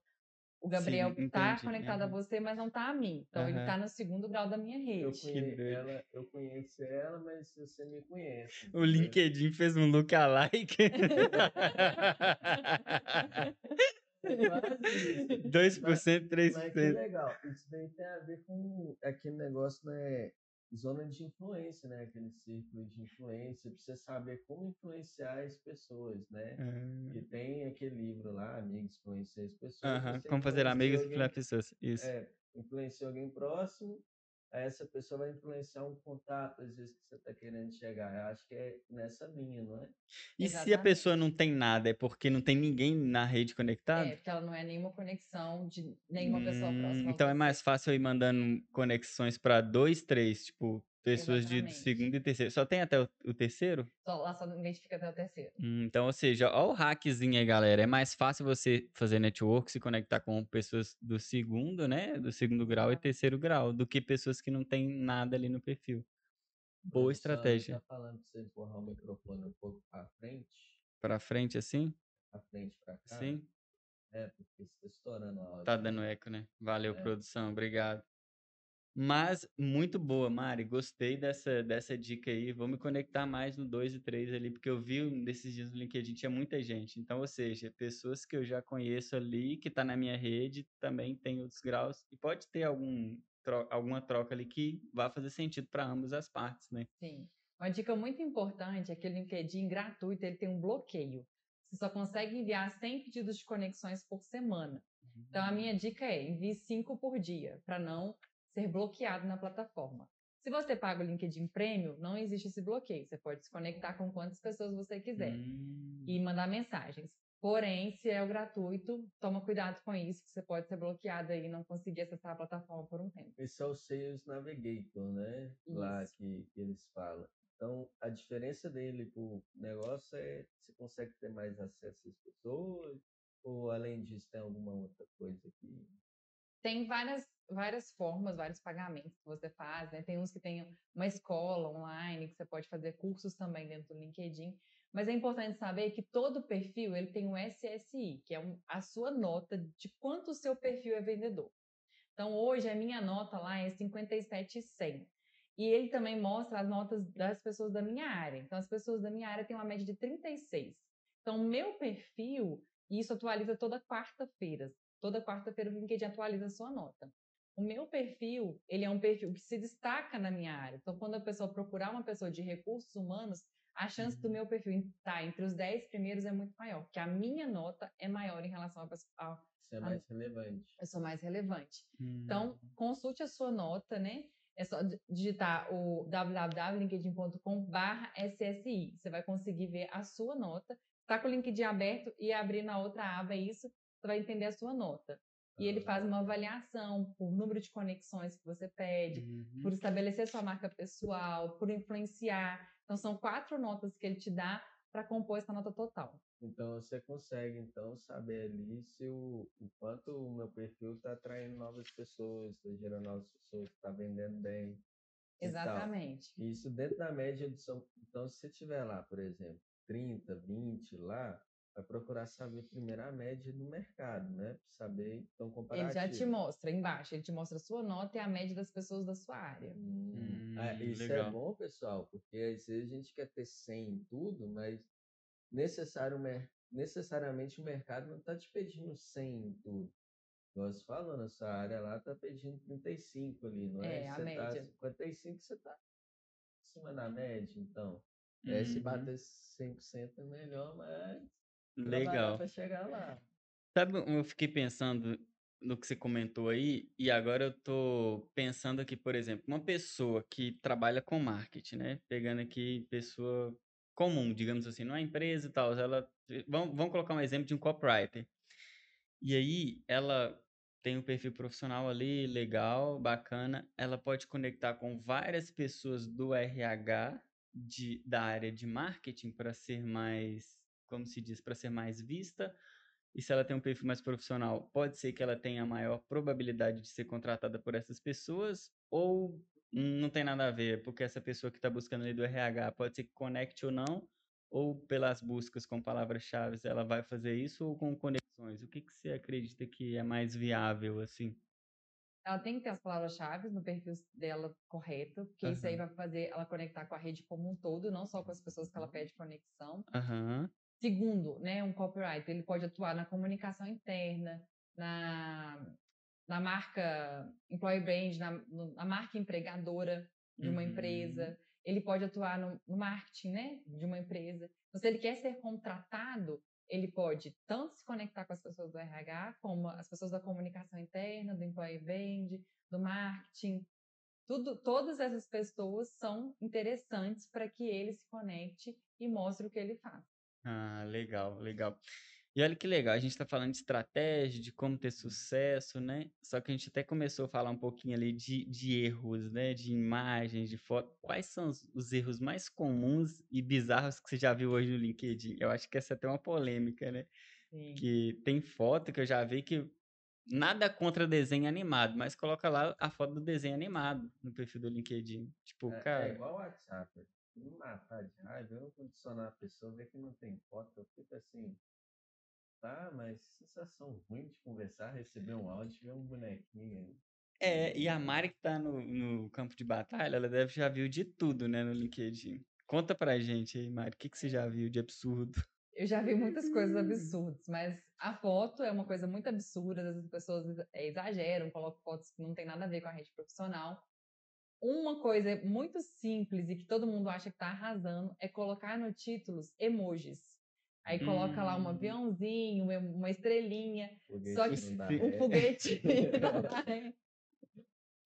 o Gabriel está entendi. conectado a você, mas não está a mim. Então, ele Aham. está no segundo grau da minha Eu, rede. conhe- doido. ela, eu conheço ela, mas você me conhece. O? LinkedIn fez um lookalike. Quase isso. 2%, Mas que 3%. legal. Isso daí tem a ver com aquele negócio, né? Zona de influência, né? Aquele círculo de influência. Pra você saber como influenciar as pessoas, né? Ah, E tem aquele livro lá, Amigos Influenciar as Pessoas. Você Como fazer amigos e alguém- influenciar pessoas. Isso. É, influencia alguém próximo, essa pessoa vai influenciar um contato, às vezes, que você está querendo chegar. Eu acho que é nessa linha, não é? E se a pessoa Exatamente. não tem nada, é porque não tem ninguém na rede conectado? É, porque ela não é nenhuma conexão de nenhuma pessoa Hum, próxima. a Então é mais fácil eu ir mandando conexões para dois, três, tipo, pessoas de segundo e terceiro. Só tem até o, o terceiro? Só, lá só identifica até o terceiro. Hum, Então, ou seja, ó o hackzinho aí, galera. É mais fácil você fazer network, se conectar com pessoas do segundo, né? Do segundo grau e terceiro grau, do que pessoas que não tem nada ali no perfil. Boa estratégia. Tá falando para você empurrar o microfone um pouco para frente, Pra frente assim? para frente para cá. Sim. É, porque está estourando a áudio. Tá dando eco, né? Valeu, É. produção. Obrigado. Mas muito boa, Mari. Gostei dessa, dessa dica aí. Vou me conectar mais no 2 e 3 ali, porque eu vi nesses dias no LinkedIn tinha muita gente. Então, ou seja, pessoas que eu já conheço ali, que tá na minha rede, também tem outros graus. E pode ter algum, tro- alguma troca ali que vá fazer sentido para ambas as partes, né? Sim. Uma dica muito importante é que o LinkedIn gratuito ele tem um bloqueio. Você só consegue enviar 100 pedidos de conexões por semana. Então, a minha dica é envie 5 por dia, para não ser bloqueado na plataforma. Se você paga o LinkedIn Premium, não existe esse bloqueio. Você pode se conectar com quantas pessoas você quiser Hum. e mandar mensagens. Porém, se é o gratuito, toma cuidado com isso, que você pode ser bloqueado aí e não conseguir acessar a plataforma por um tempo. Esse é o Sales Navigator, né? Lá Isso. que, que eles falam. Então, a diferença dele pro negócio é você consegue ter mais acesso às pessoas, ou além disso tem alguma outra coisa que. Tem várias, várias formas, vários pagamentos que você faz, né? Tem uns que tem uma escola online, que você pode fazer cursos também dentro do LinkedIn. Mas é importante saber que todo perfil ele tem um SSI, que é um- a sua nota de quanto o seu perfil é vendedor. Então, hoje, a minha nota lá é 57,100. E ele também mostra as notas das pessoas da minha área. Então, as pessoas da minha área têm uma média de 36. Então, meu perfil, e isso atualiza toda quarta-feira. Toda quarta-feira o LinkedIn atualiza a sua nota. O meu perfil, ele é um perfil que se destaca na minha área. Então, quando a pessoa procurar uma pessoa de recursos humanos, a chance do Uhum. meu perfil estar entre os 10 primeiros é muito maior, porque a minha nota é maior em relação à pessoa- à Isso é mais relevante. pessoa mais relevante. Hum. Então, consulte a sua nota, né? É só di- digitar o www.linkedin.com SSI. Você vai conseguir ver a sua nota. Tá com o LinkedIn aberto e abrir na outra aba isso, você vai entender a sua nota. E ele faz uma avaliação por número de conexões que você pede, Uhum. por estabelecer sua marca pessoal, por influenciar. Então, são quatro notas que ele te dá para compor essa nota total. Então você consegue então saber ali se o, o quanto o meu perfil está atraindo novas pessoas, está gerando novas pessoas, está vendendo bem. Exatamente. Isso dentro da média do seu. Então, se você tiver lá, por exemplo, 30, 20 lá, vai procurar saber primeiro a média do mercado, né? Saber, então, Ele já te mostra embaixo, ele te mostra a sua nota e a média das pessoas da sua área. Hum, Hum, é, isso é legal. bom, pessoal, porque às vezes a gente quer ter 100 em tudo, mas necessário, necessariamente o mercado não está te pedindo 100 em tudo. Você falou, na sua área lá tá pedindo 35 ali, não é? É, a você tá média. 55, você tá acima da média, então. É, se Uhum. bater 100% é melhor, mas Legal. para chegar lá. Sabe, eu fiquei pensando no que você comentou aí, e agora eu tô pensando aqui, por exemplo, uma pessoa que trabalha com marketing, né? Pegando aqui pessoa comum, digamos assim, não é empresa e tal, ela vamos, vamos colocar um exemplo de um copywriter. E aí ela tem um perfil profissional ali, legal, bacana, ela pode conectar com várias pessoas do RH de, da área de marketing para ser mais, como se diz, para ser mais vista. E se ela tem um perfil mais profissional, pode ser que ela tenha a maior probabilidade de ser contratada por essas pessoas, ou não tem nada a ver, porque essa pessoa que está buscando ali do RH pode ser que conecte ou não, ou pelas buscas com palavras-chave ela vai fazer isso, ou com conexões. O que, que você acredita que é mais viável, assim? Ela tem que ter as palavras-chave no perfil dela correto, porque isso aí vai fazer ela conectar com a rede como um todo, não só com as pessoas que ela pede conexão. Aham. Segundo, né, um copywriter, ele pode atuar na comunicação interna, na, na marca employee brand, na, na marca empregadora de uma Uhum. empresa. Ele pode atuar no, no marketing, né, de uma empresa. Então, se ele quer ser contratado, ele pode tanto se conectar com as pessoas do RH, como as pessoas da comunicação interna, do employee brand, do marketing. Tudo, todas essas pessoas são interessantes para que ele se conecte e mostre o que ele faz. Ah, legal, legal. E olha que legal, a gente está falando de estratégia, de como ter sucesso, né? Só que a gente até começou a falar um pouquinho ali de, de erros, né? De imagens, de foto. Quais são os, os erros mais comuns e bizarros que você já viu hoje no LinkedIn? Eu acho que essa é até uma polêmica, né? Sim. Que tem foto que eu já vi que nada contra desenho animado, mas coloca lá a foto do desenho animado no perfil do LinkedIn. Tipo, É, cara. é igual o WhatsApp. Me matar de raiva, eu condicionar a pessoa, ver que não tem foto, eu fico assim. Tá, mas sensação ruim de conversar, receber um áudio, ver um bonequinho aí. É, e a Mari que tá no, no campo de batalha, ela deve já viu de tudo, né, no LinkedIn. Conta pra gente aí, Mari, o que, que você já viu de absurdo? Eu já vi muitas coisas absurdas, mas a foto é uma coisa muito absurda, às vezes as pessoas eh, exageram, colocam fotos que não tem nada a ver com a rede profissional. Uma coisa muito simples e que todo mundo acha que está arrasando é colocar no títulos emojis. Aí coloca lá um Hum. aviãozinho, uma- estrelinha, Foguete Só que dá um ré. foguetinho.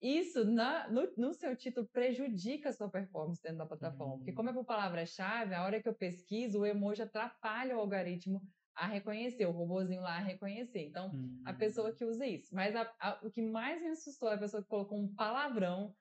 Isso, na- no, no seu título, prejudica a sua performance dentro da plataforma. Porque, Hum. como é por palavra-chave, a hora que eu pesquiso, o emoji atrapalha o algoritmo a reconhecer, o robozinho lá a reconhecer. Então, a Hum. pessoa que usa isso. Mas a- a- o que mais me assustou é a pessoa que colocou um palavrão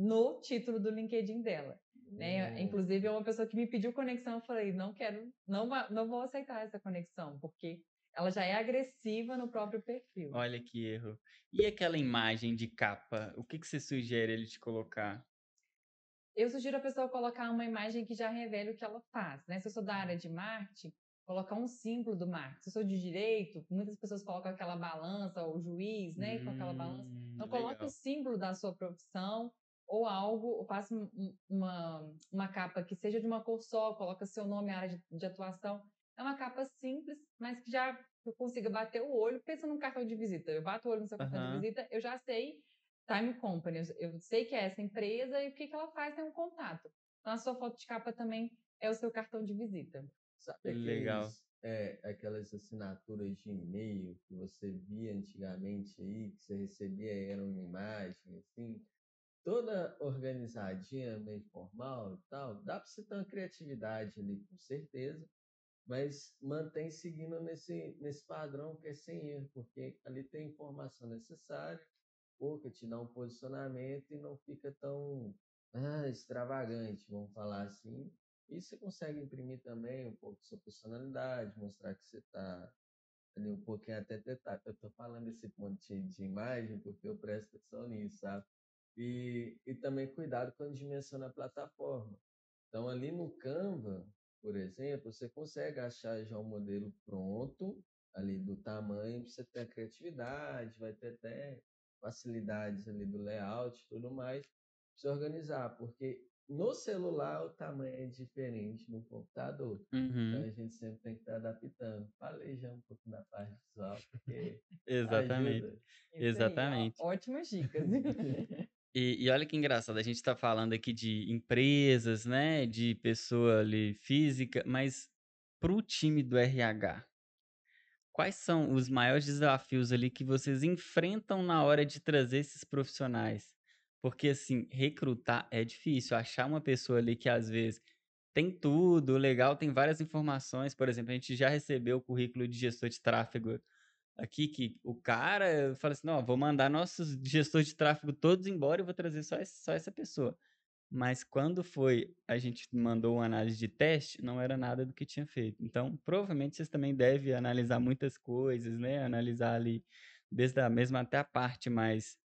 no título do LinkedIn dela. Né? Hum, Inclusive, é uma pessoa que me pediu conexão, eu falei, não quero, não, não vou aceitar essa conexão, porque ela já é agressiva no próprio perfil. Olha que erro. E aquela imagem de capa, o que, que você sugere ele te colocar? Eu sugiro a pessoa colocar uma imagem que já revele o que ela faz, né? Se eu sou da área de marketing, colocar um símbolo do marketing. Se eu sou de direito, muitas pessoas colocam aquela balança, ou o juiz, né? Com aquela balança. Hum, Então, coloque legal. o símbolo da sua profissão ou algo, ou faça um- um- uma, uma capa que seja de uma cor só, coloca seu nome, área de, de atuação. É uma capa simples, mas que já eu consiga bater o olho. Pensa num cartão de visita. Eu bato o olho no seu cartão Aham. de visita, eu já sei Time Company, eu, eu sei que é essa empresa e o que, que ela faz, tem um contato. Então, a sua foto de capa também é o seu cartão de visita. Sabe aqueles, Legal. é, aquelas assinaturas de e-mail que você via antigamente aí, que você recebia e era uma imagem, assim, toda organizadinha, meio formal e tal, dá para você ter uma criatividade ali, com certeza, mas mantém seguindo nesse, nesse padrão que é sem erro, porque ali tem a informação necessária, pouca, te dá um posicionamento e não fica tão ah, extravagante, vamos falar assim. E você consegue imprimir também um pouco de sua personalidade, mostrar que você está ali um pouquinho até detalhe. Eu estou falando esse monte de imagem porque eu presto atenção nisso, sabe? E, e também cuidado quando dimensiona a plataforma. Então, ali no Canva, por exemplo, você consegue achar já um modelo pronto, ali do tamanho, você ter a criatividade, vai ter até facilidades ali do layout e tudo mais, você organizar, porque no celular o tamanho é diferente no computador. Então Uhum. a gente sempre tem que estar adaptando. Falei já um pouco da parte visual, porque Exatamente. Isso aí, ó, Exatamente. ótimas dicas. E, e olha que engraçado, a gente está falando aqui de empresas, né? De pessoa ali física, mas para o time do RH, quais são os maiores desafios ali que vocês enfrentam na hora de trazer esses profissionais? Porque, assim, recrutar é difícil. Achar uma pessoa ali que às vezes tem tudo, legal, tem várias informações. Por exemplo, a gente já recebeu o currículo de gestor de tráfego aqui, que o cara fala assim: não, vou mandar nossos gestores de tráfego todos embora e vou trazer só, esse- só essa pessoa. Mas quando foi, a gente mandou uma análise de teste, não era nada do que tinha feito. Então, provavelmente vocês também devem analisar muitas coisas, né? Analisar ali, desde a mesma até a parte mais,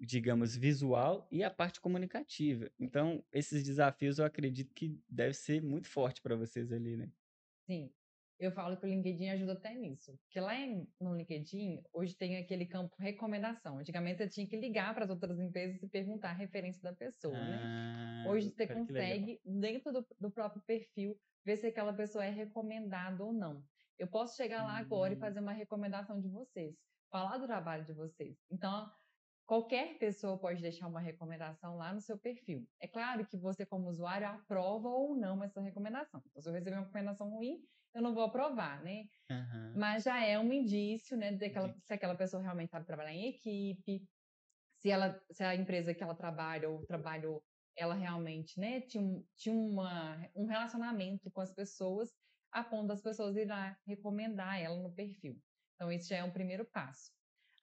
digamos, visual e a parte comunicativa. Então, esses desafios eu acredito que deve ser muito forte para vocês ali, né? Sim, eu falo que o LinkedIn ajuda até nisso. Porque lá no LinkedIn, hoje tem aquele campo recomendação. Antigamente você tinha que ligar para as outras empresas e perguntar a referência da pessoa, né? Ah, Hoje você consegue, dentro do, do próprio perfil, ver se aquela pessoa é recomendada ou não. Eu posso chegar lá agora e Hum. fazer uma recomendação de vocês, falar do trabalho de vocês. Então, qualquer pessoa pode deixar uma recomendação lá no seu perfil. É claro que você, como usuário, aprova ou não essa recomendação. Então, se eu receber uma recomendação ruim, eu não vou aprovar, né? Aham. Mas já é um indício, né, de que ela- De- se aquela pessoa realmente sabe trabalhar em equipe, se ela, se a empresa que ela trabalha ou trabalhou, ela realmente, né, tinha, um, tinha uma, um relacionamento com as pessoas, a ponto das pessoas irem recomendar ela no perfil. Então, esse já é um primeiro passo.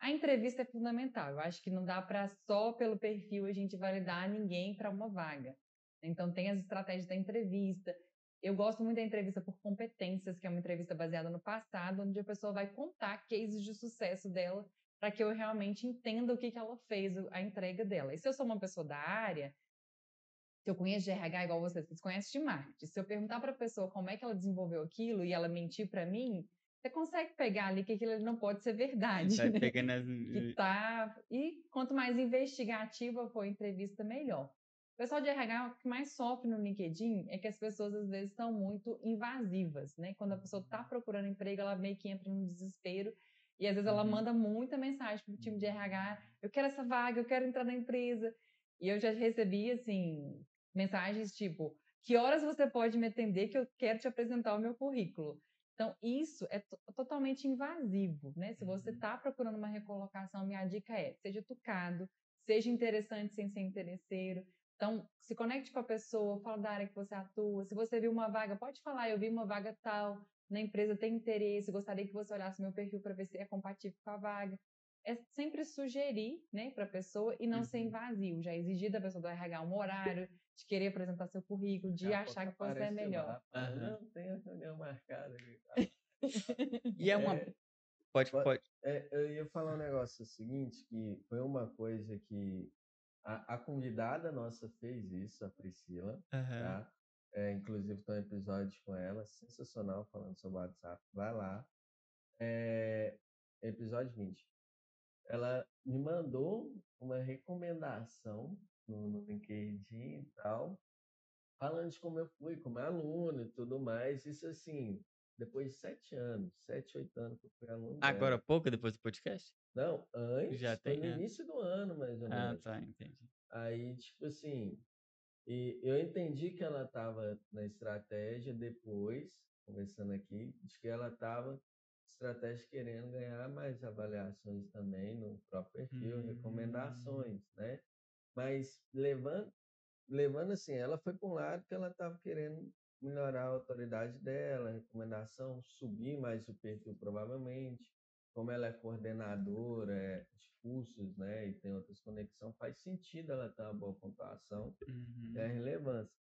A entrevista é fundamental. Eu acho que não dá para só pelo perfil a gente validar ninguém para uma vaga. Então, tem as estratégias da entrevista. Eu gosto muito da entrevista por competências, que é uma entrevista baseada no passado, onde a pessoa vai contar cases de sucesso dela para que eu realmente entenda o que, que ela fez, a entrega dela. E se eu sou uma pessoa da área, se eu conheço de RH igual vocês, vocês conhecem de marketing, se eu perguntar para a pessoa como é que ela desenvolveu aquilo e ela mentir para mim, você consegue pegar ali que aquilo não pode ser verdade. Vai né? pegando as... que tá. E quanto mais investigativa for a entrevista, melhor. O pessoal de RH, o que mais sofre no LinkedIn é que as pessoas às vezes estão muito invasivas, né? Quando a pessoa está procurando emprego, ela meio que entra num desespero e às vezes ela Uhum. manda muita mensagem pro time de RH: eu quero essa vaga, eu quero entrar na empresa. E eu já recebi, assim, mensagens tipo: que horas você pode me atender que eu quero te apresentar o meu currículo? Então, isso é to- totalmente invasivo, né? Se você Uhum. está procurando uma recolocação, minha dica é: seja educado, seja interessante sem ser interesseiro. Então, se conecte com a pessoa, fala da área que você atua. Se você viu uma vaga, pode falar: eu vi uma vaga tal, na empresa tem interesse, gostaria que você olhasse meu perfil para ver se é compatível com a vaga. É sempre sugerir, né, para a pessoa e não ser Uhum. invasivo. Já exigir da pessoa do RH um horário, de querer apresentar seu currículo, de a achar que você é melhor. lá, Aham. Não, tem a reunião marcada. ali e tal." E é uma... É, Pode, pode- pode. É, eu ia falar um negócio seguinte, que foi uma coisa que a, a convidada nossa fez isso, a Priscila, Aham. tá? É, inclusive tem um episódio com ela, sensacional, falando sobre o WhatsApp. Vai lá. É, episódio 20. Ela me mandou uma recomendação no, no LinkedIn e tal, falando de como eu fui, como aluno e tudo mais. Isso assim, depois de sete anos, sete, oito anos que eu fui aluno Agora dela. pouco, depois do podcast? Não, antes, Já foi tem, no é. início do ano, mais ou Ah, menos. tá, entendi. Aí, tipo assim, e eu entendi que ela estava na estratégia depois, conversando aqui, de que ela estava estratégia querendo ganhar mais avaliações também no próprio perfil, Hum. recomendações, né? Mas levando, levando assim, ela foi para um lado que ela estava querendo melhorar a autoridade dela, a recomendação, subir mais o perfil provavelmente. Como ela é coordenadora é, de cursos, né, e tem outras conexões, faz sentido ela ter uma boa pontuação Uhum. é a relevância.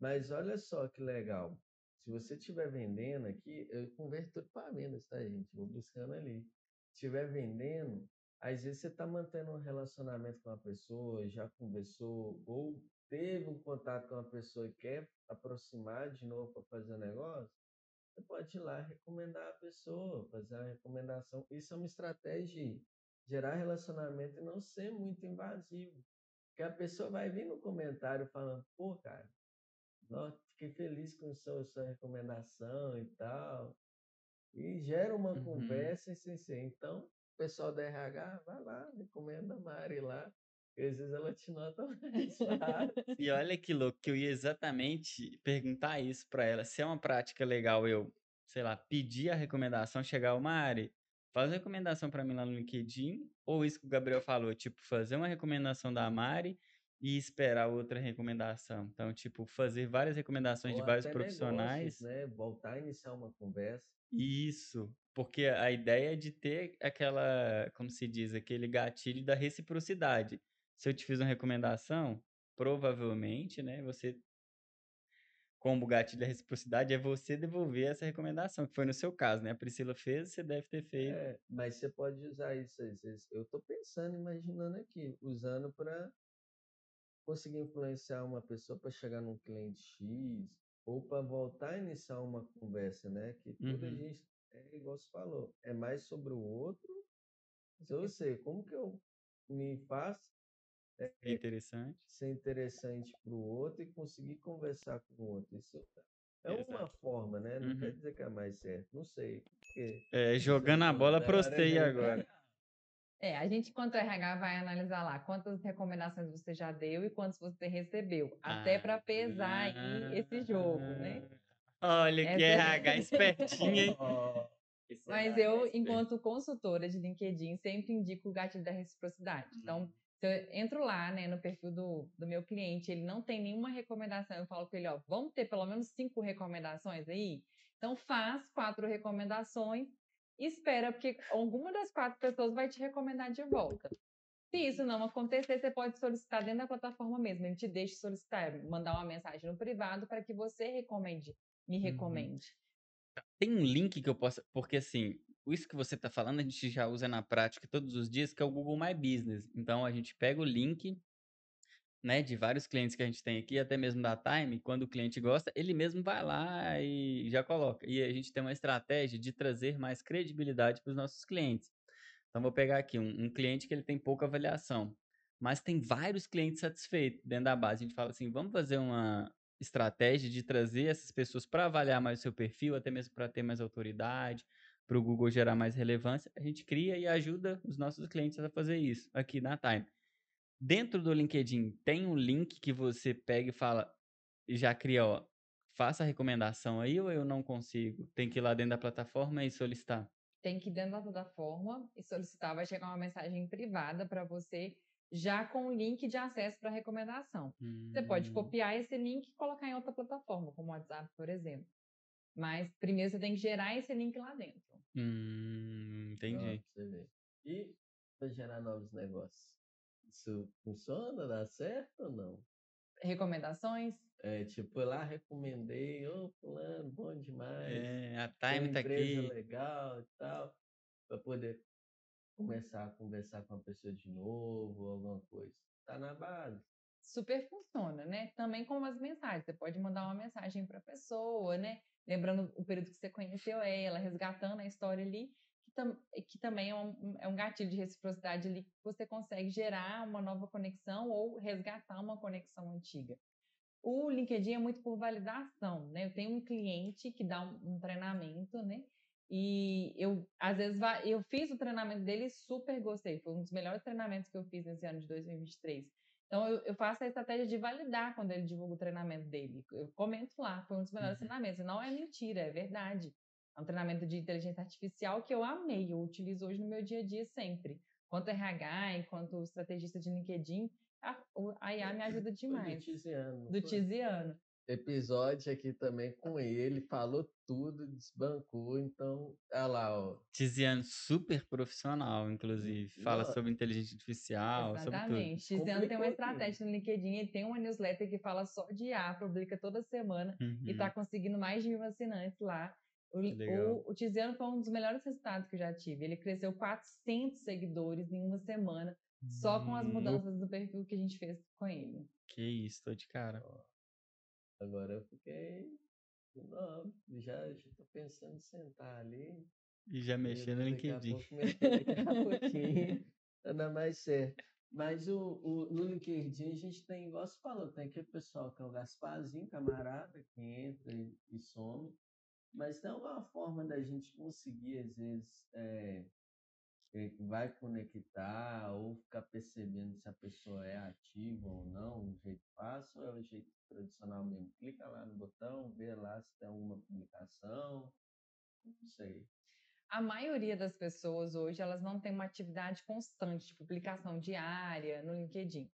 Mas olha só que legal. Se você estiver vendendo aqui, eu converto tudo para vendas, tá, gente? Vou buscando ali. Se estiver vendendo, às vezes você está mantendo um relacionamento com a pessoa, já conversou, ou teve um contato com uma pessoa e quer aproximar de novo para fazer o negócio, você pode ir lá recomendar a pessoa, fazer a recomendação. Isso é uma estratégia de gerar relacionamento e não ser muito invasivo. Porque a pessoa vai vir no comentário falando, pô, cara, nossa, fiquei feliz com a sua, sua recomendação e tal. E gera uma Uhum. conversa sem ser. Então, o pessoal da RH, vai lá, recomenda a Mari lá. Que às vezes ela te nota mais. E olha que louco, que eu ia exatamente perguntar isso pra ela. Se é uma prática legal eu, sei lá, pedir a recomendação, chegar uma Mari, faz uma recomendação pra mim lá no LinkedIn, ou isso que o Gabriel falou, tipo, fazer uma recomendação da Mari e esperar outra recomendação. Então, tipo, fazer várias recomendações de Ou vários até profissionais. negócios, né? Voltar a iniciar uma conversa. Isso, porque a ideia é de ter aquela, como se diz, aquele gatilho da reciprocidade. Se eu te fiz uma recomendação, provavelmente, né, você, como gatilho da reciprocidade, é você devolver essa recomendação, que foi no seu caso, né? A Priscila fez, você deve ter feito. É, mas você pode usar isso às vezes. Eu estou pensando, imaginando aqui, usando para conseguir influenciar uma pessoa para chegar num cliente X ou para voltar a iniciar uma conversa, né? Que tudo a Uhum. gente é igual você falou, é mais sobre o outro. Se eu sei como que eu me faço É interessante. ser interessante para o outro e conseguir conversar com o outro. Isso é uma Exato. forma, né? Não quer Uhum. dizer que é mais certo. Não sei. Porque É, jogando a bola você de- agora. É, a gente, enquanto RH, vai analisar lá quantas recomendações você já deu e quantas você recebeu. Até para pesar aí esse jogo, né? Ah, Olha que Essa- RH espertinha, hein? Mas é eu, enquanto consultora de LinkedIn, sempre indico o gatilho da reciprocidade. Então, se eu entro lá, né, no perfil do, do meu cliente, ele não tem nenhuma recomendação, eu falo com ele, ó, vamos ter pelo menos cinco recomendações aí? Então, faz quatro recomendações e espera, porque alguma das quatro pessoas vai te recomendar de volta. Se isso não acontecer, você pode solicitar dentro da plataforma mesmo. Ele te deixa solicitar, mandar uma mensagem no privado para que você recomende, me Uhum. recomende. Tem um link que eu possa. Porque assim, isso que você tá falando, a gente já usa na prática todos os dias, que é o Google My Business. Então a gente pega o link, né, de vários clientes que a gente tem aqui, até mesmo da Time, quando o cliente gosta, ele mesmo vai lá e já coloca. E a gente tem uma estratégia de trazer mais credibilidade para os nossos clientes. Então vou pegar aqui um, um cliente que ele tem pouca avaliação, mas tem vários clientes satisfeitos dentro da base. A gente fala assim, vamos fazer uma estratégia de trazer essas pessoas para avaliar mais o seu perfil, até mesmo para ter mais autoridade, para o Google gerar mais relevância. A gente cria e ajuda os nossos clientes a fazer isso aqui na Time. Dentro do LinkedIn tem um link que você pega e fala, e já cria, ó, faça a recomendação aí ou eu não consigo? Tem que ir lá dentro da plataforma e solicitar. tem que ir dentro da plataforma e solicitar, vai chegar uma mensagem privada para você, já com o link de acesso para recomendação. Você pode Hum, copiar esse link e colocar em outra plataforma, como o WhatsApp, por exemplo. Mas primeiro você tem que gerar esse link lá dentro. Hum, entendi. pra você ver. E para gerar novos negócios. Isso funciona? Dá certo ou não? Recomendações? É, tipo, eu lá recomendei, ô fulano, bom demais. É, a Time tá empresa aqui. legal e tal, para poder começar a conversar com a pessoa de novo, alguma coisa. Tá na base. Super funciona, né? Também com as mensagens. Você pode mandar uma mensagem para a pessoa, né? Lembrando o período que você conheceu ela, resgatando a história ali, que, tam que também é um, é um gatilho de reciprocidade ali, que você consegue gerar uma nova conexão ou resgatar uma conexão antiga. O LinkedIn é muito por validação, né? Eu tenho um cliente que dá um, um treinamento, né? E eu, às vezes, eu fiz o treinamento dele e super gostei. Foi um dos melhores treinamentos que eu fiz nesse ano de 2023. Então, eu, eu faço a estratégia de validar quando ele divulga o treinamento dele. Eu comento lá, foi um dos melhores Uhum. treinamentos. Não é mentira, é verdade. É um treinamento de inteligência artificial que eu amei, eu utilizo hoje no meu dia a dia sempre. Quanto RH, enquanto estrategista de LinkedIn, a, a IA me ajuda Foi do demais. Tiziano, Do? Tiziano. Episódio aqui também com ele, falou tudo, desbancou, então, olha lá, ó. Tiziano, super profissional, inclusive. Fala sobre inteligência artificial, sobre tudo. Exatamente. Tiziano tem uma estratégia no LinkedIn, ele tem uma newsletter que fala só de IA, publica toda semana e Uhum. tá conseguindo mais de mil assinantes lá. O, o, o Tiziano foi um dos melhores resultados que eu já tive. Ele cresceu 400 seguidores em uma semana, só com as mudanças do perfil que a gente fez com ele. Que isso, tô de cara. Agora eu fiquei. Não, já, já tô pensando em sentar ali. E já mexer no LinkedIn. Anda mais certo. Mas o, o, no LinkedIn a gente tem, igual você falou, tem aquele pessoal que é o Gasparzinho, camarada, que entra e, e some. Mas tem alguma forma da gente conseguir, às vezes, é, vai conectar ou ficar percebendo se a pessoa é ativa ou não, um jeito fácil ou é o jeito tradicional mesmo? Clica lá no botão, vê lá se tem alguma publicação, não sei. A maioria das pessoas hoje, elas não tem uma atividade constante de publicação diária no LinkedIn.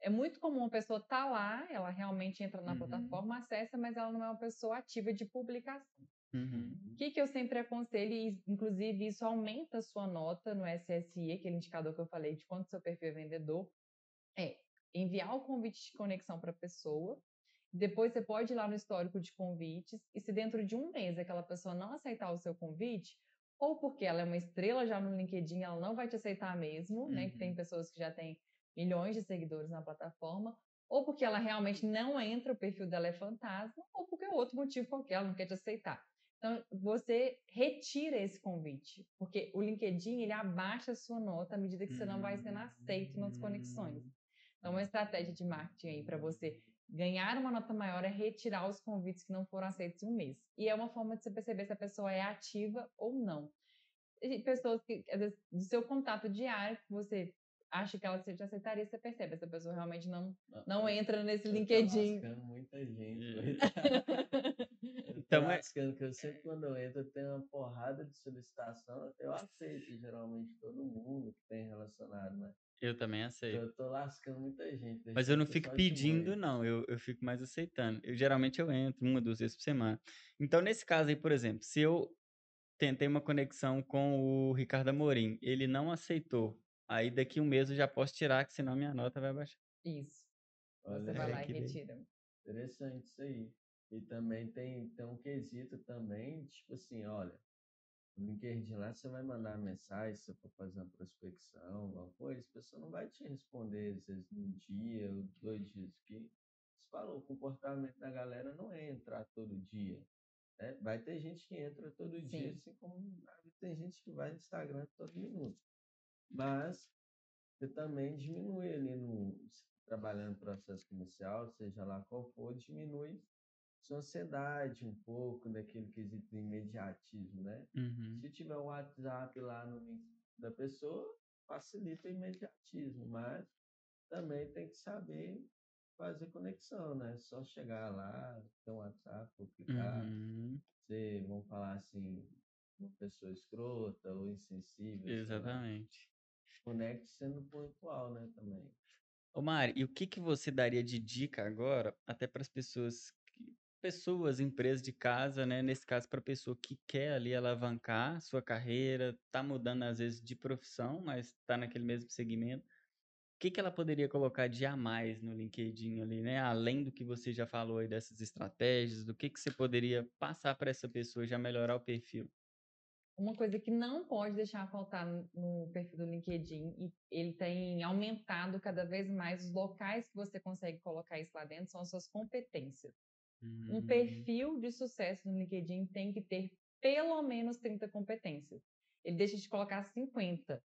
É muito comum a pessoa estar tá lá, ela realmente entra na uhum. plataforma, acessa, mas ela não é uma pessoa ativa de publicação. Uhum. O que, que eu sempre aconselho, e inclusive isso aumenta a sua nota no SSI, aquele indicador que eu falei de quanto seu perfil é vendedor, é enviar o convite de conexão para a pessoa, depois você pode ir lá no histórico de convites, e se dentro de um mês aquela pessoa não aceitar o seu convite, ou porque ela é uma estrela já no LinkedIn, ela não vai te aceitar mesmo, uhum. né? Que tem uhum. pessoas que já têm milhões de seguidores na plataforma, ou porque ela realmente não entra, o perfil dela é fantasma, ou porque é outro motivo qualquer, ela não quer te aceitar. Então, você retira esse convite, porque o LinkedIn ele abaixa a sua nota à medida que você não vai sendo aceito nas conexões. Então, uma estratégia de marketing aí para você ganhar uma nota maior é retirar os convites que não foram aceitos em um mês. E é uma forma de você perceber se a pessoa é ativa ou não. Pessoas que, às vezes, do seu contato diário, que você acha que ela te aceitaria, você percebe, essa pessoa realmente não, não entra nesse LinkedIn. Tá muita gente. então, é... que eu sempre quando eu entro tem uma porrada de solicitação, eu aceito geralmente todo mundo que tem relacionado, né? Eu também aceito. Eu tô lascando muita gente. Mas eu não fico pedindo, não. Eu, eu fico mais aceitando. Eu geralmente eu entro uma, duas vezes por semana. Então, nesse caso aí, por exemplo, se eu tentei uma conexão com o Ricardo Amorim, ele não aceitou. Aí daqui um mês eu já posso tirar, que senão minha nota vai baixar. Isso. Olha, Você vai lá e retira. Interessante isso aí. E também tem, tem um quesito também, tipo assim, olha, no LinkedIn lá você vai mandar mensagem, se for fazer uma prospecção, alguma coisa, a pessoa não vai te responder, às vezes, num dia ou dois dias que você falou, o comportamento da galera não é entrar todo dia. Né? Vai ter gente que entra todo Sim. dia, assim como tem gente que vai no Instagram todo minuto. Mas você também diminui ali no trabalhando no processo comercial, seja lá qual for, diminui sua ansiedade um pouco naquele quesito de imediatismo, né? Uhum. Se tiver o WhatsApp lá no link da pessoa, facilita o imediatismo, mas também tem que saber fazer conexão, né? Só chegar lá, ter um WhatsApp, clicar, uhum. vamos falar assim, uma pessoa escrota ou insensível. Exatamente. Conecte sendo pontual, né, também. Ô Mari, e o que, que você daria de dica agora, até para as pessoas pessoas, empresas de casa, né? Nesse caso, para a pessoa que quer ali alavancar sua carreira, tá mudando às vezes de profissão, mas está naquele mesmo segmento. O que, que ela poderia colocar de a mais no LinkedIn ali, né? Além do que você já falou aí dessas estratégias, do que, que você poderia passar para essa pessoa já melhorar o perfil? Uma coisa que não pode deixar faltar no perfil do LinkedIn, e ele tem aumentado cada vez mais os locais que você consegue colocar isso lá dentro, são as suas competências. Um hum. perfil de sucesso no LinkedIn tem que ter pelo menos 30 competências. Ele deixa de colocar 50.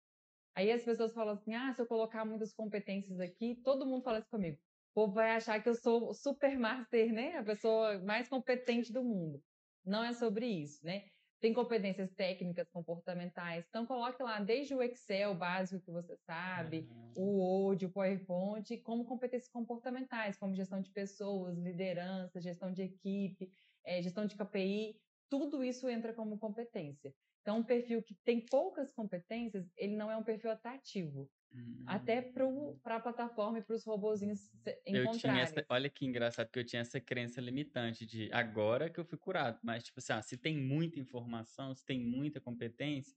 Aí as pessoas falam assim: ah, se eu colocar muitas competências aqui, todo mundo fala isso comigo. O povo vai achar que eu sou o super master, né? A pessoa mais competente do mundo. Não é sobre isso, né? Tem competências técnicas, comportamentais. Então, coloque lá desde o Excel básico que você sabe, uhum. o Word, o PowerPoint, como competências comportamentais, como gestão de pessoas, liderança, gestão de equipe, é, gestão de KPI. Tudo isso entra como competência. Então, um perfil que tem poucas competências, ele não é um perfil atrativo. Hum. Até para a plataforma e para os robozinhos encontrarem. Essa, olha que engraçado que eu tinha essa crença limitante de agora que eu fui curado. Mas, tipo assim, ah, se tem muita informação, se tem muita competência,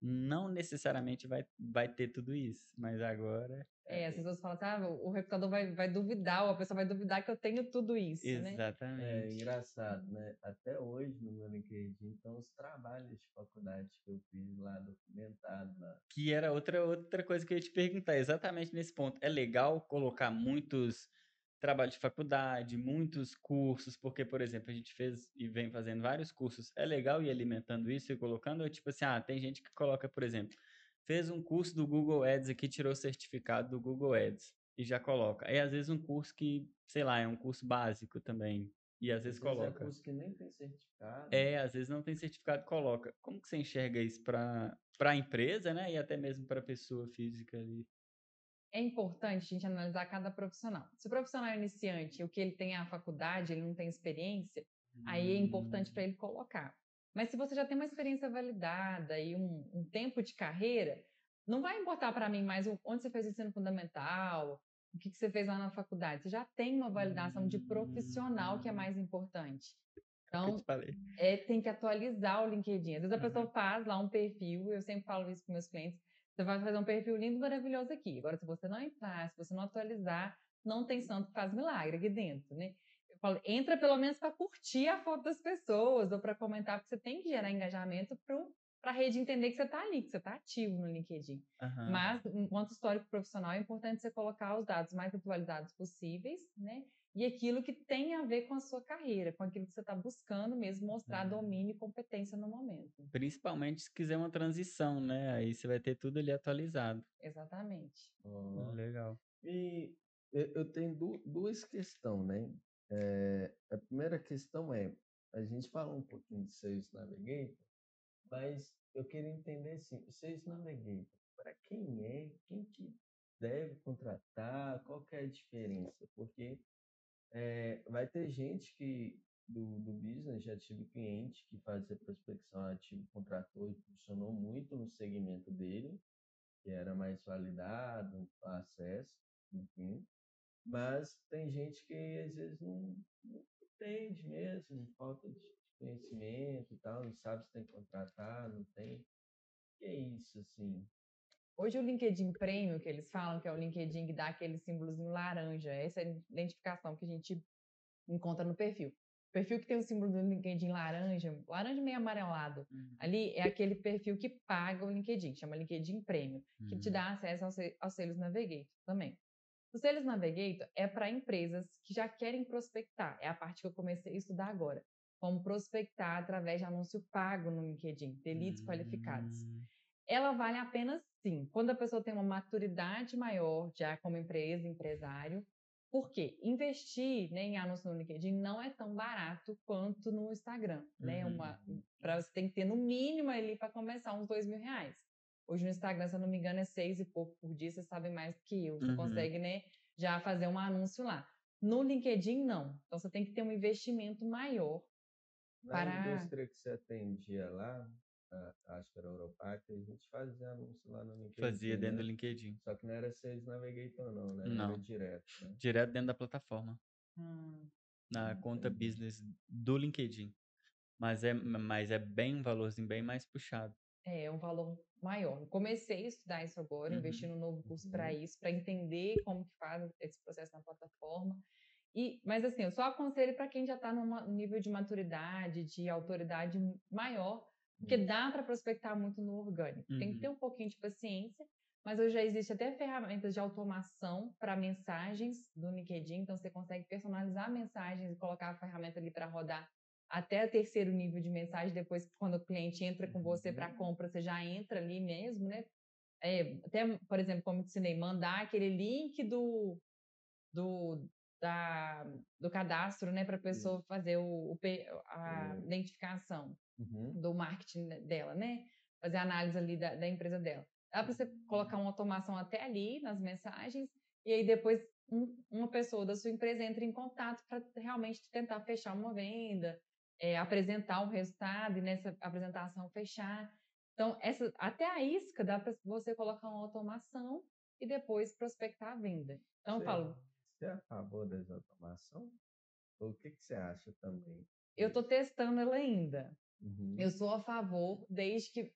não necessariamente vai, vai ter tudo isso, mas agora. É, as pessoas falam, tá, o recrutador vai, vai duvidar, ou a pessoa vai duvidar que eu tenho tudo isso, né? Exatamente. É engraçado, né? Até hoje no meu LinkedIn estão os trabalhos de faculdade que eu fiz lá documentado lá. Que era outra, outra coisa que eu ia te perguntar, exatamente nesse ponto. É legal colocar muitos trabalhos de faculdade, muitos cursos, porque, por exemplo, a gente fez e vem fazendo vários cursos. É legal ir alimentando isso e colocando, tipo assim, ah, tem gente que coloca, por exemplo, fez um curso do Google Ads aqui, tirou o certificado do Google Ads e já coloca. Aí, às vezes, um curso que, sei lá, é um curso básico também. E às vezes Às vezes coloca. É curso que nem tem certificado. É, às vezes não tem certificado, coloca. Como que você enxerga isso para a empresa, né? E até mesmo para a pessoa física ali? É importante a gente analisar cada profissional. Se o profissional é iniciante, o que ele tem é a faculdade, ele não tem experiência, aí é importante Hum. para ele colocar. Mas se você já tem uma experiência validada e um, um tempo de carreira, não vai importar para mim mais o- onde você fez ensino fundamental, o que, que você fez lá na faculdade. Você já tem uma validação de profissional que é mais importante. Eu Então, é, tem que atualizar o LinkedIn. Às vezes a Uhum. pessoa faz lá um perfil, eu sempre falo isso para meus clientes, você vai fazer um perfil lindo, maravilhoso aqui. Agora, se você não entrar, se você não atualizar, não tem santo que faz milagre aqui dentro, né? Eu falo, entra pelo menos para curtir a foto das pessoas ou para comentar, porque você tem que gerar engajamento para a rede entender que você está ali, que você está ativo no LinkedIn. Aham. Mas, enquanto histórico profissional, é importante você colocar os dados mais atualizados possíveis, né? E aquilo que tem a ver com a sua carreira, com aquilo que você está buscando mesmo mostrar Uhum. domínio e competência no momento. Principalmente se quiser uma transição, né? Aí você vai ter tudo ali atualizado. Exatamente. Ó. Legal. E eu eu tenho du- duas questões, né? É, a primeira questão é, a gente falou um pouquinho de Sales Navigator, mas eu queria entender assim, o Sales Navigator, para quem é, quem que deve contratar, qual que é a diferença? Porque é, vai ter gente que do, do business, já tive cliente que fazia prospecção ativa, contratou e funcionou muito no segmento dele, que era mais validado, acesso, enfim. Mas tem gente que às vezes não, não entende mesmo, falta de conhecimento e tal, não sabe se tem que contratar, não tem. Que é isso, assim? Hoje o LinkedIn Premium, que eles falam, que é o LinkedIn que dá aquele símbolozinho laranja, essa é a identificação que a gente encontra no perfil. O perfil que tem o símbolo do LinkedIn laranja, laranja meio amarelado, ali é aquele perfil que paga o LinkedIn, chama LinkedIn Premium, que te Uhum. dá acesso ao, se- ao Sales Navigator também. O Sales Navigator é para empresas que já querem prospectar, é a parte que eu comecei a estudar agora. Como prospectar através de anúncio pago no LinkedIn, ter leads qualificados Hum, ela vale a pena sim, quando a pessoa tem uma maturidade maior já como empresa, empresário. Por quê? Investir né, em anúncio no LinkedIn não é tão barato quanto no Instagram. Né? Uhum. Uma, pra, você tem que ter no mínimo ali para começar uns dois mil reais. Hoje no Instagram, se eu não me engano, é seis e pouco por dia, vocês sabem mais do que eu. Você Uhum. consegue né, já fazer um anúncio lá. No LinkedIn, não. Então você tem que ter um investimento maior. Na Para- indústria que você atendia lá, a- era Europac, a gente fazia anúncio lá no LinkedIn. Fazia dentro do né? LinkedIn. Só que não era Sales Navigator, não, né? Não. Era direto. Né? Direto dentro da plataforma. Hum, Na conta Entendi. business do LinkedIn. Mas é, mas é bem um valorzinho bem mais puxado. É um valor maior. Comecei a estudar isso agora, Uhum. investi num novo curso Uhum. para isso, para entender como que faz esse processo na plataforma. E, mas assim, eu só aconselho para quem já está num nível de maturidade, de autoridade maior, porque dá para prospectar muito no orgânico. Tem que Uhum. ter um pouquinho de paciência, mas hoje já existe até ferramentas de automação para mensagens do LinkedIn, então você consegue personalizar mensagens e colocar a ferramenta ali para rodar até o terceiro nível de mensagem, depois quando o cliente entra com você para Uhum. compra, você já entra ali mesmo, né? É, até, por exemplo, como eu ensinei, mandar aquele link do, do, da, do cadastro, né, para a pessoa fazer o, o a Uhum. identificação Uhum. do marketing de- dela, né? Fazer análise ali da, da empresa dela. Dá para você colocar uma automação até ali nas mensagens e aí depois um- uma pessoa da sua empresa entra em contato para realmente tentar fechar uma venda, é, apresentar o resultado e nessa apresentação fechar. Então, essa, até a isca dá para você colocar uma automação e depois prospectar a venda. Então, Você- falo, Você é a favor dessa automação? O que, que você acha também? eu estou testando ela ainda. Uhum. Eu sou a favor, desde que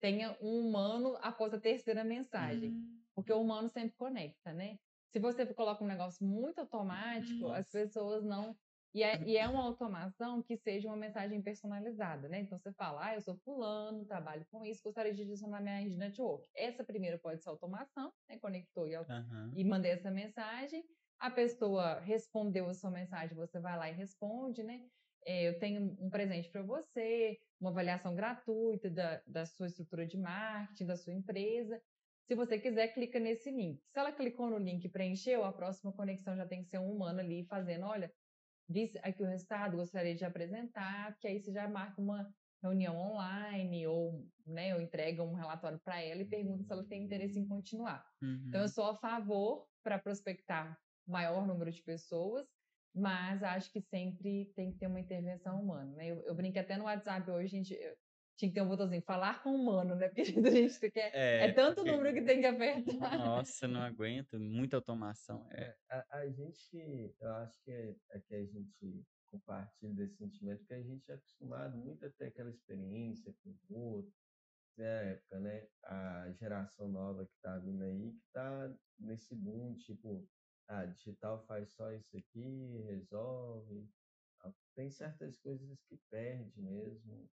tenha um humano após a terceira mensagem. Hum. Porque o humano sempre conecta, né? Se você coloca um negócio muito automático, as Nossa. pessoas não. E é, e é uma automação que seja uma mensagem personalizada, né? Então você fala, ah, eu sou fulano, trabalho com isso, gostaria de adicionar minha rede network. Essa primeira pode ser automação, né? Conectou e, Aham. e mandei essa mensagem. A pessoa respondeu a sua mensagem, você vai lá e responde, né? É, eu tenho um presente para você, uma avaliação gratuita da, da sua estrutura de marketing, da sua empresa. Se você quiser, clica nesse link. Se ela clicou no link e preencheu, a próxima conexão já tem que ser um humano ali fazendo, olha, disse aqui o resultado, gostaria de apresentar, porque aí você já marca uma reunião online ou, né, ou entrega um relatório para ela e pergunta se ela tem interesse em continuar. Então, eu Uhum. sou a favor para prospectar maior número de pessoas, mas acho que sempre tem que ter uma intervenção humana. Né? Eu, eu brinquei até no WhatsApp hoje, gente, eu tinha que ter um botãozinho, falar com humano, né? Porque a gente quer. É, tanto porque- número que tem que apertar. Nossa, não aguento. Muita automação. É. É, a, a gente, eu acho que é, é que a gente compartilha desse sentimento, porque a gente é acostumado muito a ter aquela experiência com o outro, né, a época, né? A geração nova que tá vindo aí, que tá nesse boom, tipo, ah, digital faz só isso aqui, resolve. Ah, Tem certas coisas que perde mesmo,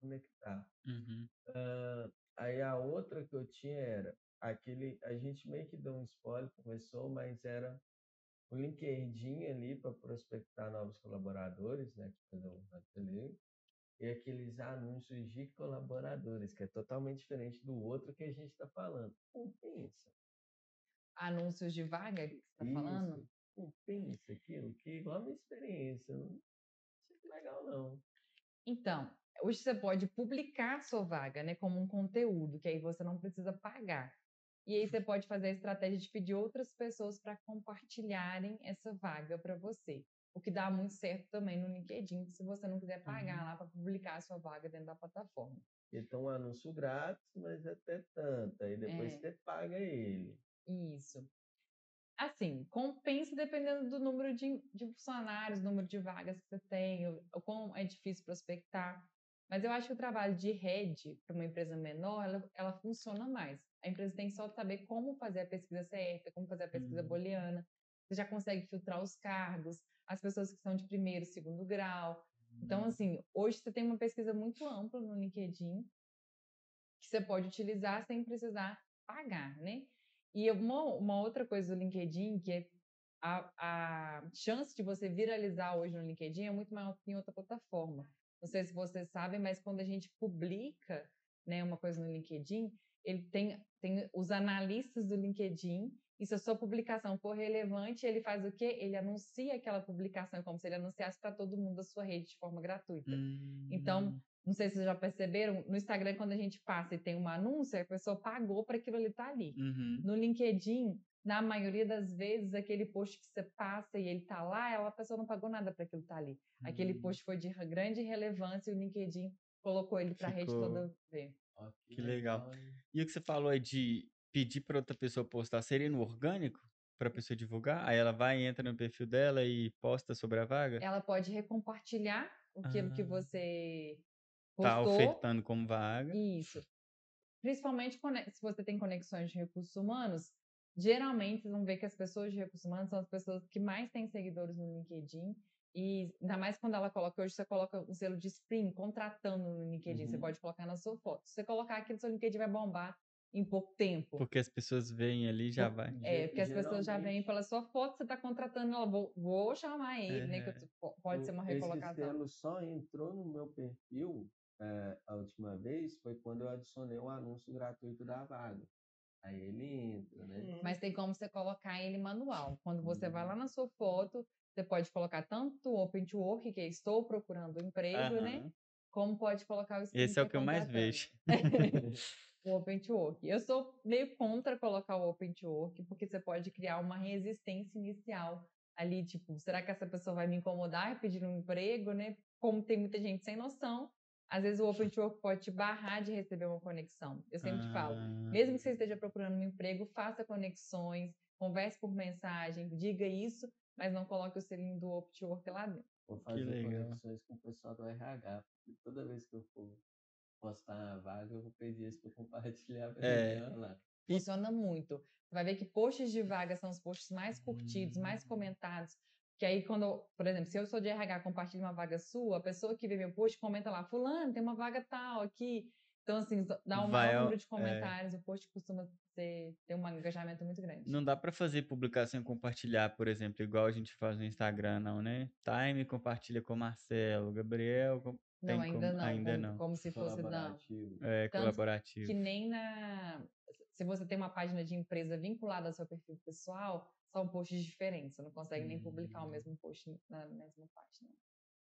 conectar. Uhum. Ah, aí a outra que eu tinha era aquele, a gente meio que deu um spoiler, começou, mas era o LinkedIn ali para prospectar novos colaboradores, né, que fazer um ateliê, e aqueles anúncios de colaboradores, que é totalmente diferente do outro que a gente está falando. Compensa. Anúncios de vaga que você está falando? Isso, compensa aquilo, que igual a minha experiência, não achei legal não. Então, hoje você pode publicar a sua vaga, né, como um conteúdo, que aí você não precisa pagar. E aí você pode fazer a estratégia de pedir outras pessoas para compartilharem essa vaga para você. O que dá muito certo também no LinkedIn, se você não quiser pagar Uhum. lá para publicar a sua vaga dentro da plataforma. Então, um anúncio grátis, mas até tanto. Aí depois É. você paga ele. Isso. Assim, compensa dependendo do número de, de funcionários, número de vagas que você tem, o, o quão é difícil prospectar. Mas eu acho que o trabalho de rede para uma empresa menor, ela, ela funciona mais. A empresa tem só saber como fazer a pesquisa certa, como fazer a pesquisa Uhum. booleana. Você já consegue filtrar os cargos, as pessoas que são de primeiro, segundo grau. Então, assim, hoje você tem uma pesquisa muito ampla no LinkedIn que você pode utilizar sem precisar pagar, né? E uma, uma outra coisa do LinkedIn, que é a, a chance de você viralizar hoje no LinkedIn é muito maior que em outra plataforma. Não sei se vocês sabem, mas quando a gente publica né, uma coisa no LinkedIn, ele tem, tem os analistas do LinkedIn, e se a sua publicação for relevante, ele faz o quê? Ele anuncia aquela publicação como se ele anunciasse para todo mundo da sua rede de forma gratuita. Então, Hum. Não sei se vocês já perceberam, no Instagram, quando a gente passa e tem um anúncio, a pessoa pagou para aquilo ali estar ali. Uhum. No LinkedIn, na maioria das vezes, aquele post que você passa e ele tá lá, ela, a pessoa não pagou nada para aquilo estar ali. Aquele Hum. post foi de grande relevância e o LinkedIn colocou ele para a rede toda ver. Que legal. hein? E o que você falou é de pedir para outra pessoa postar, seria no orgânico? Para a pessoa divulgar? Aí ela vai, entra no perfil dela e posta sobre a vaga? Ela pode recompartilhar aquilo que Ah. você Tá postou. ofertando como vaga. Isso. Principalmente se você tem conexões de recursos humanos, geralmente vocês vão ver que as pessoas de recursos humanos são as pessoas que mais têm seguidores no LinkedIn. E ainda mais quando ela coloca, hoje você coloca um selo de spring, contratando no LinkedIn, você Uhum. pode colocar na sua foto. Se você colocar aqui no seu LinkedIn, vai bombar em pouco tempo. Porque as pessoas veem ali e já vai. É, porque as pessoas já veem geralmente, pela sua foto, você está contratando ela, vou, vou chamar ele, né? Que po- pode ser uma recolocação. Esse selo só entrou no meu perfil eh, a última vez foi quando eu adicionei o anúncio gratuito da vaga. Aí ele entra, né? Mas tem como você colocar ele manual. Quando você vai lá Hum. na sua foto, você pode colocar tanto o Open to Work, que é estou procurando emprego, né? Aham. Como pode colocar o Esse é o que eu mais vejo. o Open to Work. Eu sou meio contra colocar o Open to Work, porque você pode criar uma resistência inicial ali, tipo, será que essa pessoa vai me incomodar pedir um emprego, né? Como tem muita gente sem noção, às vezes o Open to Work pode te barrar de receber uma conexão. Eu sempre falo, Ah, mesmo que você esteja procurando um emprego, faça conexões, converse por mensagem, diga isso, mas não coloque o selinho do Open to Work lá dentro. Vou fazer conexões com o pessoal do RH. porque Toda vez que eu for postar uma vaga, eu vou pedir isso para compartilhar pra É. lá. Funciona muito. Você vai ver que posts de vaga são os posts mais curtidos, mais Hum. comentados. Que aí, quando, por exemplo, se eu sou de RH, compartilho uma vaga sua, a pessoa que vê meu post comenta lá, fulano, tem uma vaga tal aqui. Então, assim, dá um Vai maior número de é. comentários, o post costuma ter, ter um engajamento muito grande. Não dá pra fazer publicação e compartilhar, por exemplo, igual a gente faz no Instagram, não, né? Time compartilha com o Marcelo, Gabriel, com- Não, tem ainda como- não. ainda como, não. como se fosse, não. Colaborativo. é Tanto colaborativo. que nem na. Se você tem uma página de empresa vinculada ao seu perfil pessoal, são posts diferentes. Você não consegue nem publicar o Hum. mesmo post na mesma página.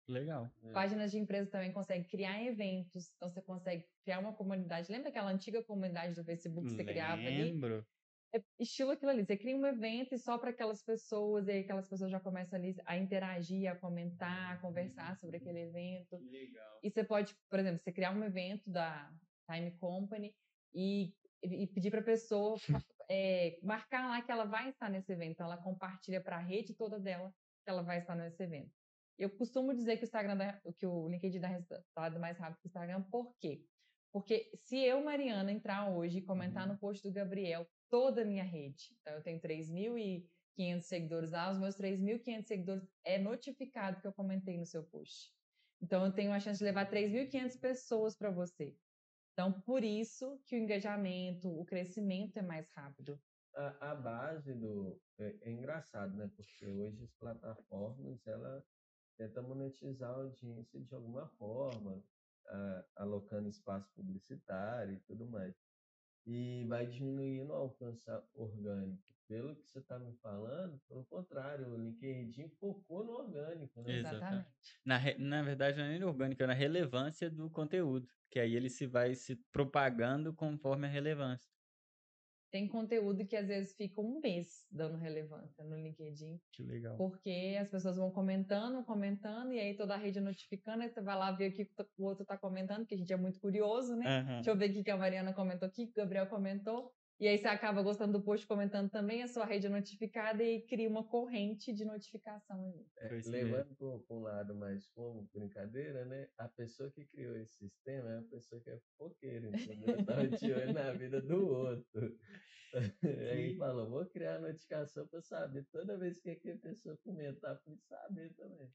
Legal. É. Páginas de empresa também conseguem criar eventos, então você consegue criar uma comunidade. Lembra aquela antiga comunidade do Facebook que você criava ali? Lembro. É estilo aquilo ali. Você cria um evento e só para aquelas pessoas, e aí aquelas pessoas já começam ali a interagir, a comentar, a conversar sobre aquele evento. Legal. E você pode, por exemplo, você criar um evento da Time Company e, e pedir para a pessoa é, marcar lá que ela vai estar nesse evento. Então, ela compartilha para a rede toda dela que ela vai estar nesse evento. Eu costumo dizer que o Instagram, dá- que o LinkedIn dá resultado mais rápido que o Instagram, por quê? Porque se eu, Mariana, entrar hoje e comentar Uhum. no post do Gabriel toda a minha rede, então eu tenho 3.500 seguidores lá, os meus 3.500 seguidores é notificado que eu comentei no seu post. Então, eu tenho a chance de levar 3.500 pessoas para você. Então, por isso que o engajamento, o crescimento é mais rápido. a, a base do. É, é engraçado, né? Porque hoje as plataformas ela tenta monetizar a audiência de alguma forma, a- alocando espaço publicitário e tudo mais. E vai diminuindo o alcance orgânico. Pelo que você está me falando, pelo contrário, o LinkedIn focou no orgânico, né? Exatamente. Na, re- na verdade, não é nem orgânica, é na relevância do conteúdo. Que aí ele se vai se propagando conforme a relevância. Tem conteúdo que às vezes fica um mês dando relevância no LinkedIn, Que legal. porque as pessoas vão comentando, comentando, e aí toda a rede notificando, aí você vai lá ver o que o outro está comentando, porque a gente é muito curioso, né? Aham. Deixa eu ver o que que a Mariana comentou aqui, que o Gabriel comentou. E aí você acaba gostando do post comentando também, a sua rede é notificada e cria uma corrente de notificação ali. É, mesmo. levando para um lado mais como brincadeira, né? A pessoa que criou esse sistema é a pessoa que é fofoqueira, entendeu? Tava de olho na vida do outro. Aí falou, vou criar a notificação para saber toda vez que aquela pessoa comentar, para saber também.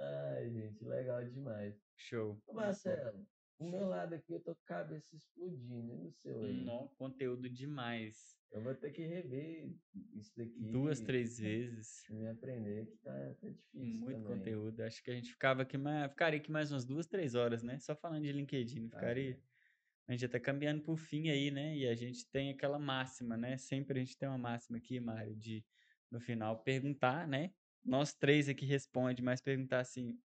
Ai, gente, legal demais. Show. Marcelo, do meu lado aqui eu tô com a cabeça explodindo, e no seu aí? Nó, conteúdo demais. Eu vou ter que rever isso daqui. Duas, três vezes. Me aprender que tá, tá difícil Muito também. conteúdo. Acho que a gente ficava aqui mais, ficaria aqui mais umas duas, três horas, né? Só falando de LinkedIn. não Ficaria. A gente já tá caminhando pro fim aí, né? E a gente tem aquela máxima, né? Sempre a gente tem uma máxima aqui, Mário, de no final perguntar, né? Nós três aqui responde, mas perguntar assim: o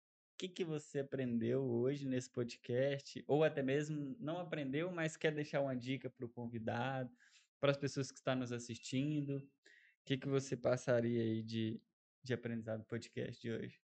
que, que você aprendeu hoje nesse podcast? Ou até mesmo não aprendeu, mas quer deixar uma dica para o convidado, para as pessoas que estão nos assistindo. O que, que você passaria aí de, de aprendizado do podcast de hoje?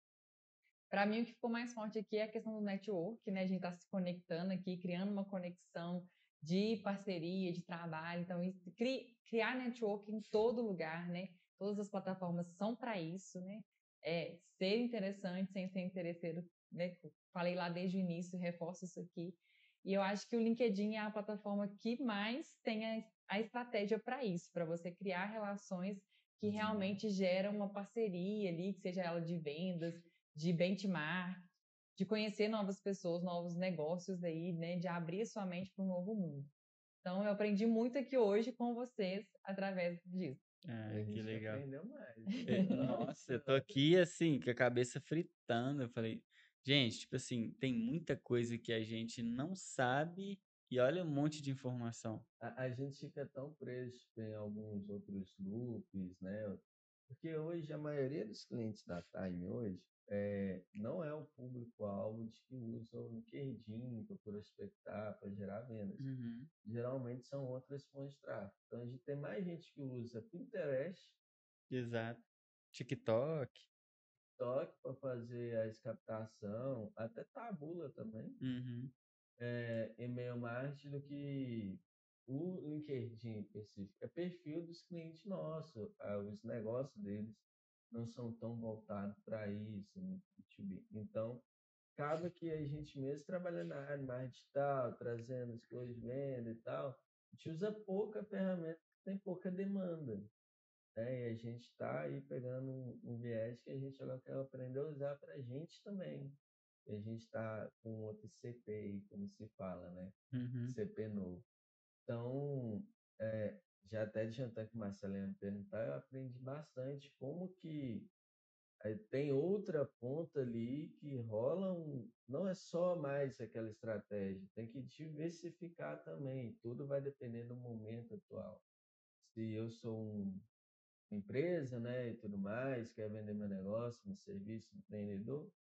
Para mim, o que ficou mais forte aqui é a questão do network, né? A gente está se conectando aqui, criando uma conexão de parceria, de trabalho. Então, cri, criar network em todo lugar, né? Todas as plataformas são para isso, né? É ser interessante sem ser interesseiro, né? Falei lá desde o início, reforço isso aqui. E eu acho que o LinkedIn é a plataforma que mais tem a, a estratégia para isso, para você criar relações que realmente geram uma parceria ali, que seja ela de vendas, de benchmark, de conhecer novas pessoas, novos negócios aí, né, de abrir sua mente para um novo mundo. Então eu aprendi muito aqui hoje com vocês através disso. Ah, que legal. mais. É, Nossa, eu tô aqui assim, com a cabeça fritando. Eu falei, gente, tipo assim, tem muita coisa que a gente não sabe e olha um monte de informação. A, a gente fica tão preso em alguns outros loops, né? Porque hoje a maioria dos clientes da Time hoje é, não é o público-alvo de que usa o LinkedIn para prospectar, para gerar vendas. Geralmente são outras fontes de tráfego. Então a gente tem mais gente que usa Pinterest, Exato. TikTok. TikTok para fazer a captação, até Tabula também. Uhum. é, e-mail marketing do que o LinkedIn específico. É perfil dos clientes nossos, ah, os negócios deles não são tão voltados para isso, no B2B. Então, acaba que a gente mesmo trabalhando na área mais digital, trazendo as coisas de venda e tal, a gente usa pouca ferramenta, tem pouca demanda. Né? E a gente está aí pegando um, um, viés que a gente agora quer aprender a usar para a gente também. E a gente está com outro CP aí, como se fala, né? Uhum. CP novo. Então, é, já até adiantando que o Marcelo ia perguntar, eu aprendi bastante como que tem outra ponta ali que rola um. Não é só mais aquela estratégia, tem que diversificar também. Tudo vai depender do momento atual. Se eu sou um, uma empresa, né, e tudo mais, quer vender meu negócio, meu serviço, empreendedor,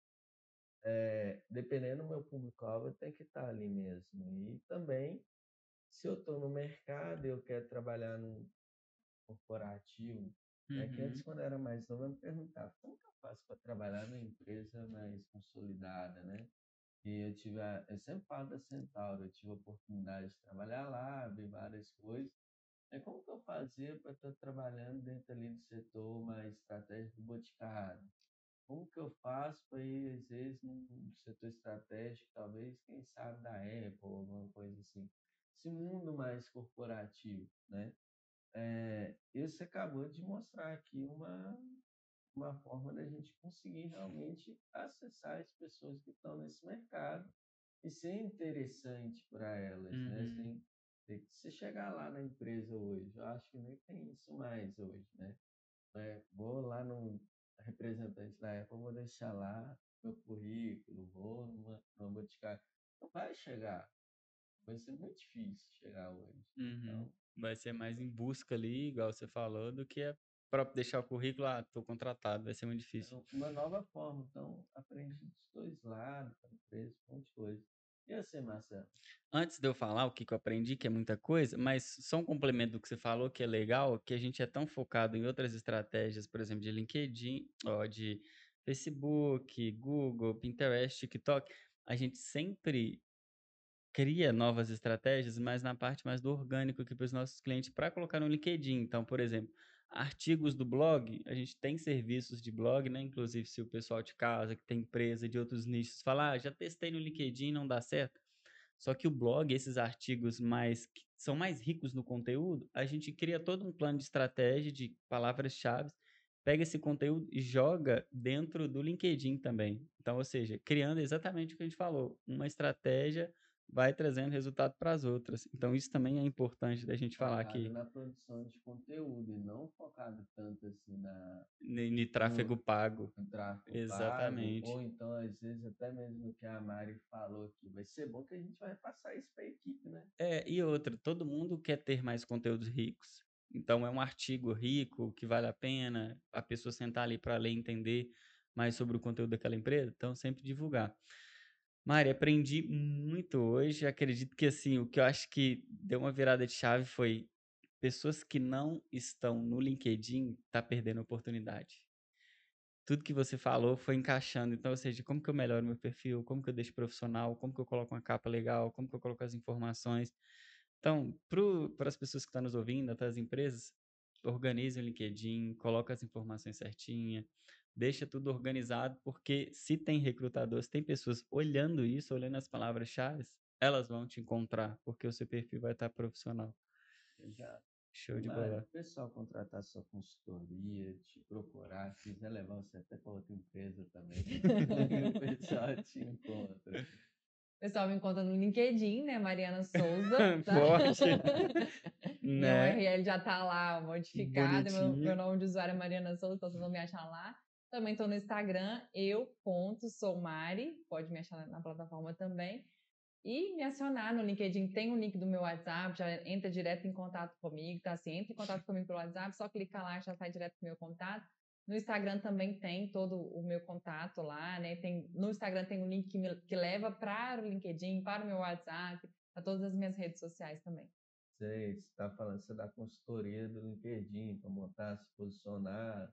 é, dependendo do meu público-alvo, tem que estar ali mesmo. E também, se eu estou no mercado e eu quero trabalhar num corporativo, uhum. é que antes, uhum. quando eu era mais novo, eu me perguntava como que eu faço para trabalhar numa empresa mais consolidada, né? E eu tive, a, eu sempre falo da Centauro, eu tive a oportunidade de trabalhar lá, ver várias coisas. É como que eu fazia para estar trabalhando dentro ali do setor mais estratégico do Boticário? como que eu faço para ir, às vezes, no setor estratégico, talvez, quem sabe, da Apple, alguma coisa assim. Esse mundo mais corporativo, né? É, você acabou de mostrar aqui uma, uma forma da gente conseguir realmente acessar as pessoas que estão nesse mercado e ser interessante para elas, né? uhum. né? Sem, se chegar lá na empresa hoje, eu acho que nem tem isso mais hoje, né? É, vou lá no representante da Apple, vou deixar lá meu currículo, vou numa, numa boticária. Não vai chegar. Vai ser muito difícil chegar hoje. Uhum. Então, vai ser mais em busca ali, igual você falou, do que é para deixar o currículo, ah, tô contratado, vai ser muito difícil. É uma nova forma, então aprende dos dois lados, para empresa, um monte de coisa. E você, Marcelo? Antes de eu falar o que, que eu aprendi, que é muita coisa, mas só um complemento do que você falou, que é legal, que a gente é tão focado em outras estratégias, por exemplo, de LinkedIn, ó, de Facebook, Google, Pinterest, TikTok, a gente sempre cria novas estratégias, mas na parte mais do orgânico aqui para os nossos clientes para colocar no LinkedIn. Então, por exemplo, artigos do blog, a gente tem serviços de blog, né? Inclusive, se o pessoal de casa, que tem empresa de outros nichos, falar, ah, já testei no LinkedIn, não dá certo. Só que o blog, esses artigos mais que são mais ricos no conteúdo, a gente cria todo um plano de estratégia de palavras-chave, pega esse conteúdo e joga dentro do LinkedIn também. Então, ou seja, criando exatamente o que a gente falou, uma estratégia vai trazendo resultado para as outras. Então, isso também é importante da gente falar aqui. na produção de conteúdo e não focado tanto assim na... Em tráfego no, pago. No tráfego Exatamente. Pago, ou então, às vezes, até mesmo o que a Mari falou aqui. Vai ser bom que a gente vai passar isso para a equipe, né? É, e outra, todo mundo quer ter mais conteúdos ricos. Então, é um artigo rico que vale a pena a pessoa sentar ali para ler e entender mais sobre o conteúdo daquela empresa. Então, sempre divulgar. Mari, aprendi muito hoje. Acredito que assim, o que eu acho que deu uma virada de chave foi pessoas que não estão no LinkedIn tá perdendo oportunidade. Tudo que você falou foi encaixando. Então, ou seja, como que eu melhoro meu perfil, como que eu deixo profissional, como que eu coloco uma capa legal, como que eu coloco as informações. Então, para as pessoas que estão nos ouvindo, até as empresas, organize o LinkedIn, coloque as informações certinha, deixa tudo organizado, porque se tem recrutador, se tem pessoas olhando isso, olhando as palavras-chave, elas vão te encontrar, porque o seu perfil vai estar profissional. Exato. Show de bola. O pessoal contratar sua consultoria, te procurar, se quiser levar você até para outra empresa também, o pessoal te encontra. O pessoal me encontra no LinkedIn, né? Mariana Souza. Tá? Forte. meu né? URL já tá lá modificado. Meu, meu, nome de usuário é Mariana Souza, então vocês vão me achar lá. Também estou no Instagram, eu.soumari, pode me achar na plataforma também. E me acionar no LinkedIn, tem um link do meu WhatsApp, já entra direto em contato comigo, tá? Assim, entra em contato comigo pelo WhatsApp, só clicar lá já sai direto pro meu contato. No Instagram também tem todo o meu contato lá, né? Tem, no Instagram tem um link que, me, que leva para o LinkedIn, para o meu WhatsApp, para todas as minhas redes sociais também. Sei, você está falando você da consultoria do LinkedIn, para montar, se posicionar,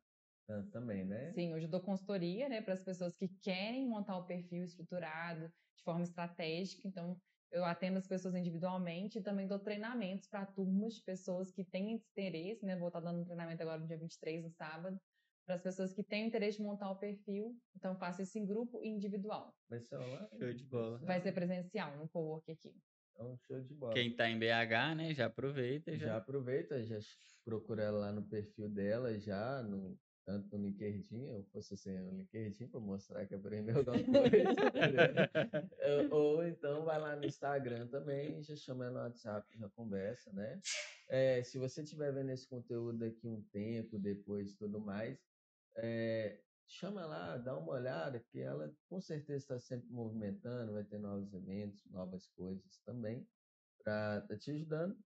também, né? Sim, hoje eu dou consultoria, né, para as pessoas que querem montar o perfil estruturado de forma estratégica. Então, eu atendo as pessoas individualmente e também dou treinamentos para turmas de pessoas que têm interesse, né? Vou estar dando um treinamento agora no dia 23, no sábado, para as pessoas que têm interesse de montar o perfil. Então, faça isso em grupo e individual. Vai ser online? Show de bola. Vai ser presencial no co-work aqui. Então, show de bola. Quem tá em BH, né, já aproveita já já. aproveita, já procura ela lá no perfil dela, já, no, tanto no LinkedIn, eu posso ser no LinkedIn para mostrar que aprendeu alguma coisa. Eh, Ou então vai lá no Instagram também, já chama no WhatsApp, já conversa, né? Eh, se você estiver vendo esse conteúdo daqui um tempo, depois e tudo mais, eh, chama lá, dá uma olhada, que ela com certeza está sempre movimentando, vai ter novos eventos, novas coisas também, para estar te ajudando.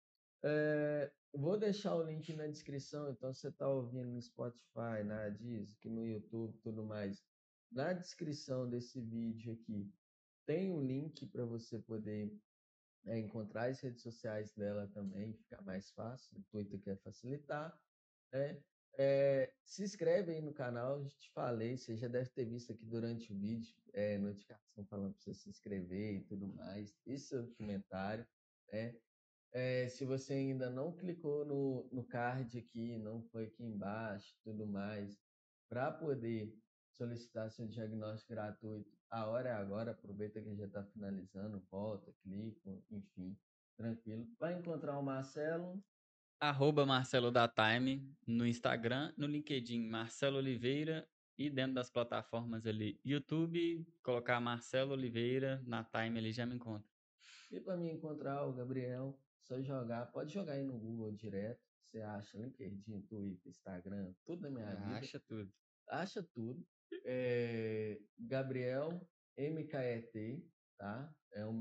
É, vou deixar o link na descrição, então você está ouvindo no Spotify, na aqui no YouTube tudo mais. Na descrição desse vídeo aqui tem um link para você poder é, encontrar as redes sociais dela também, ficar mais fácil. O Twitter quer facilitar. Né? É, se inscreve aí no canal, já te falei, você já deve ter visto aqui durante o vídeo, é, notificação falando para você se inscrever e tudo mais. Isso é o comentário, né? É, se você ainda não clicou no, no card aqui, não foi aqui embaixo, tudo mais, para poder solicitar seu diagnóstico gratuito, a hora é agora, aproveita que já está finalizando, volta, clica, enfim, tranquilo. Vai encontrar o Marcelo, Arroba Marcelo da Time no Instagram, no LinkedIn Marcelo Oliveira e dentro das plataformas ali YouTube, colocar Marcelo Oliveira na Time ele já me encontra. e para me encontrar o Gabriel, só jogar, pode jogar aí no Google direto, você acha LinkedIn, Twitter, Instagram, tudo na minha vida. Acha tudo. acha tudo. É, Gabriel MKET, tá? É o meu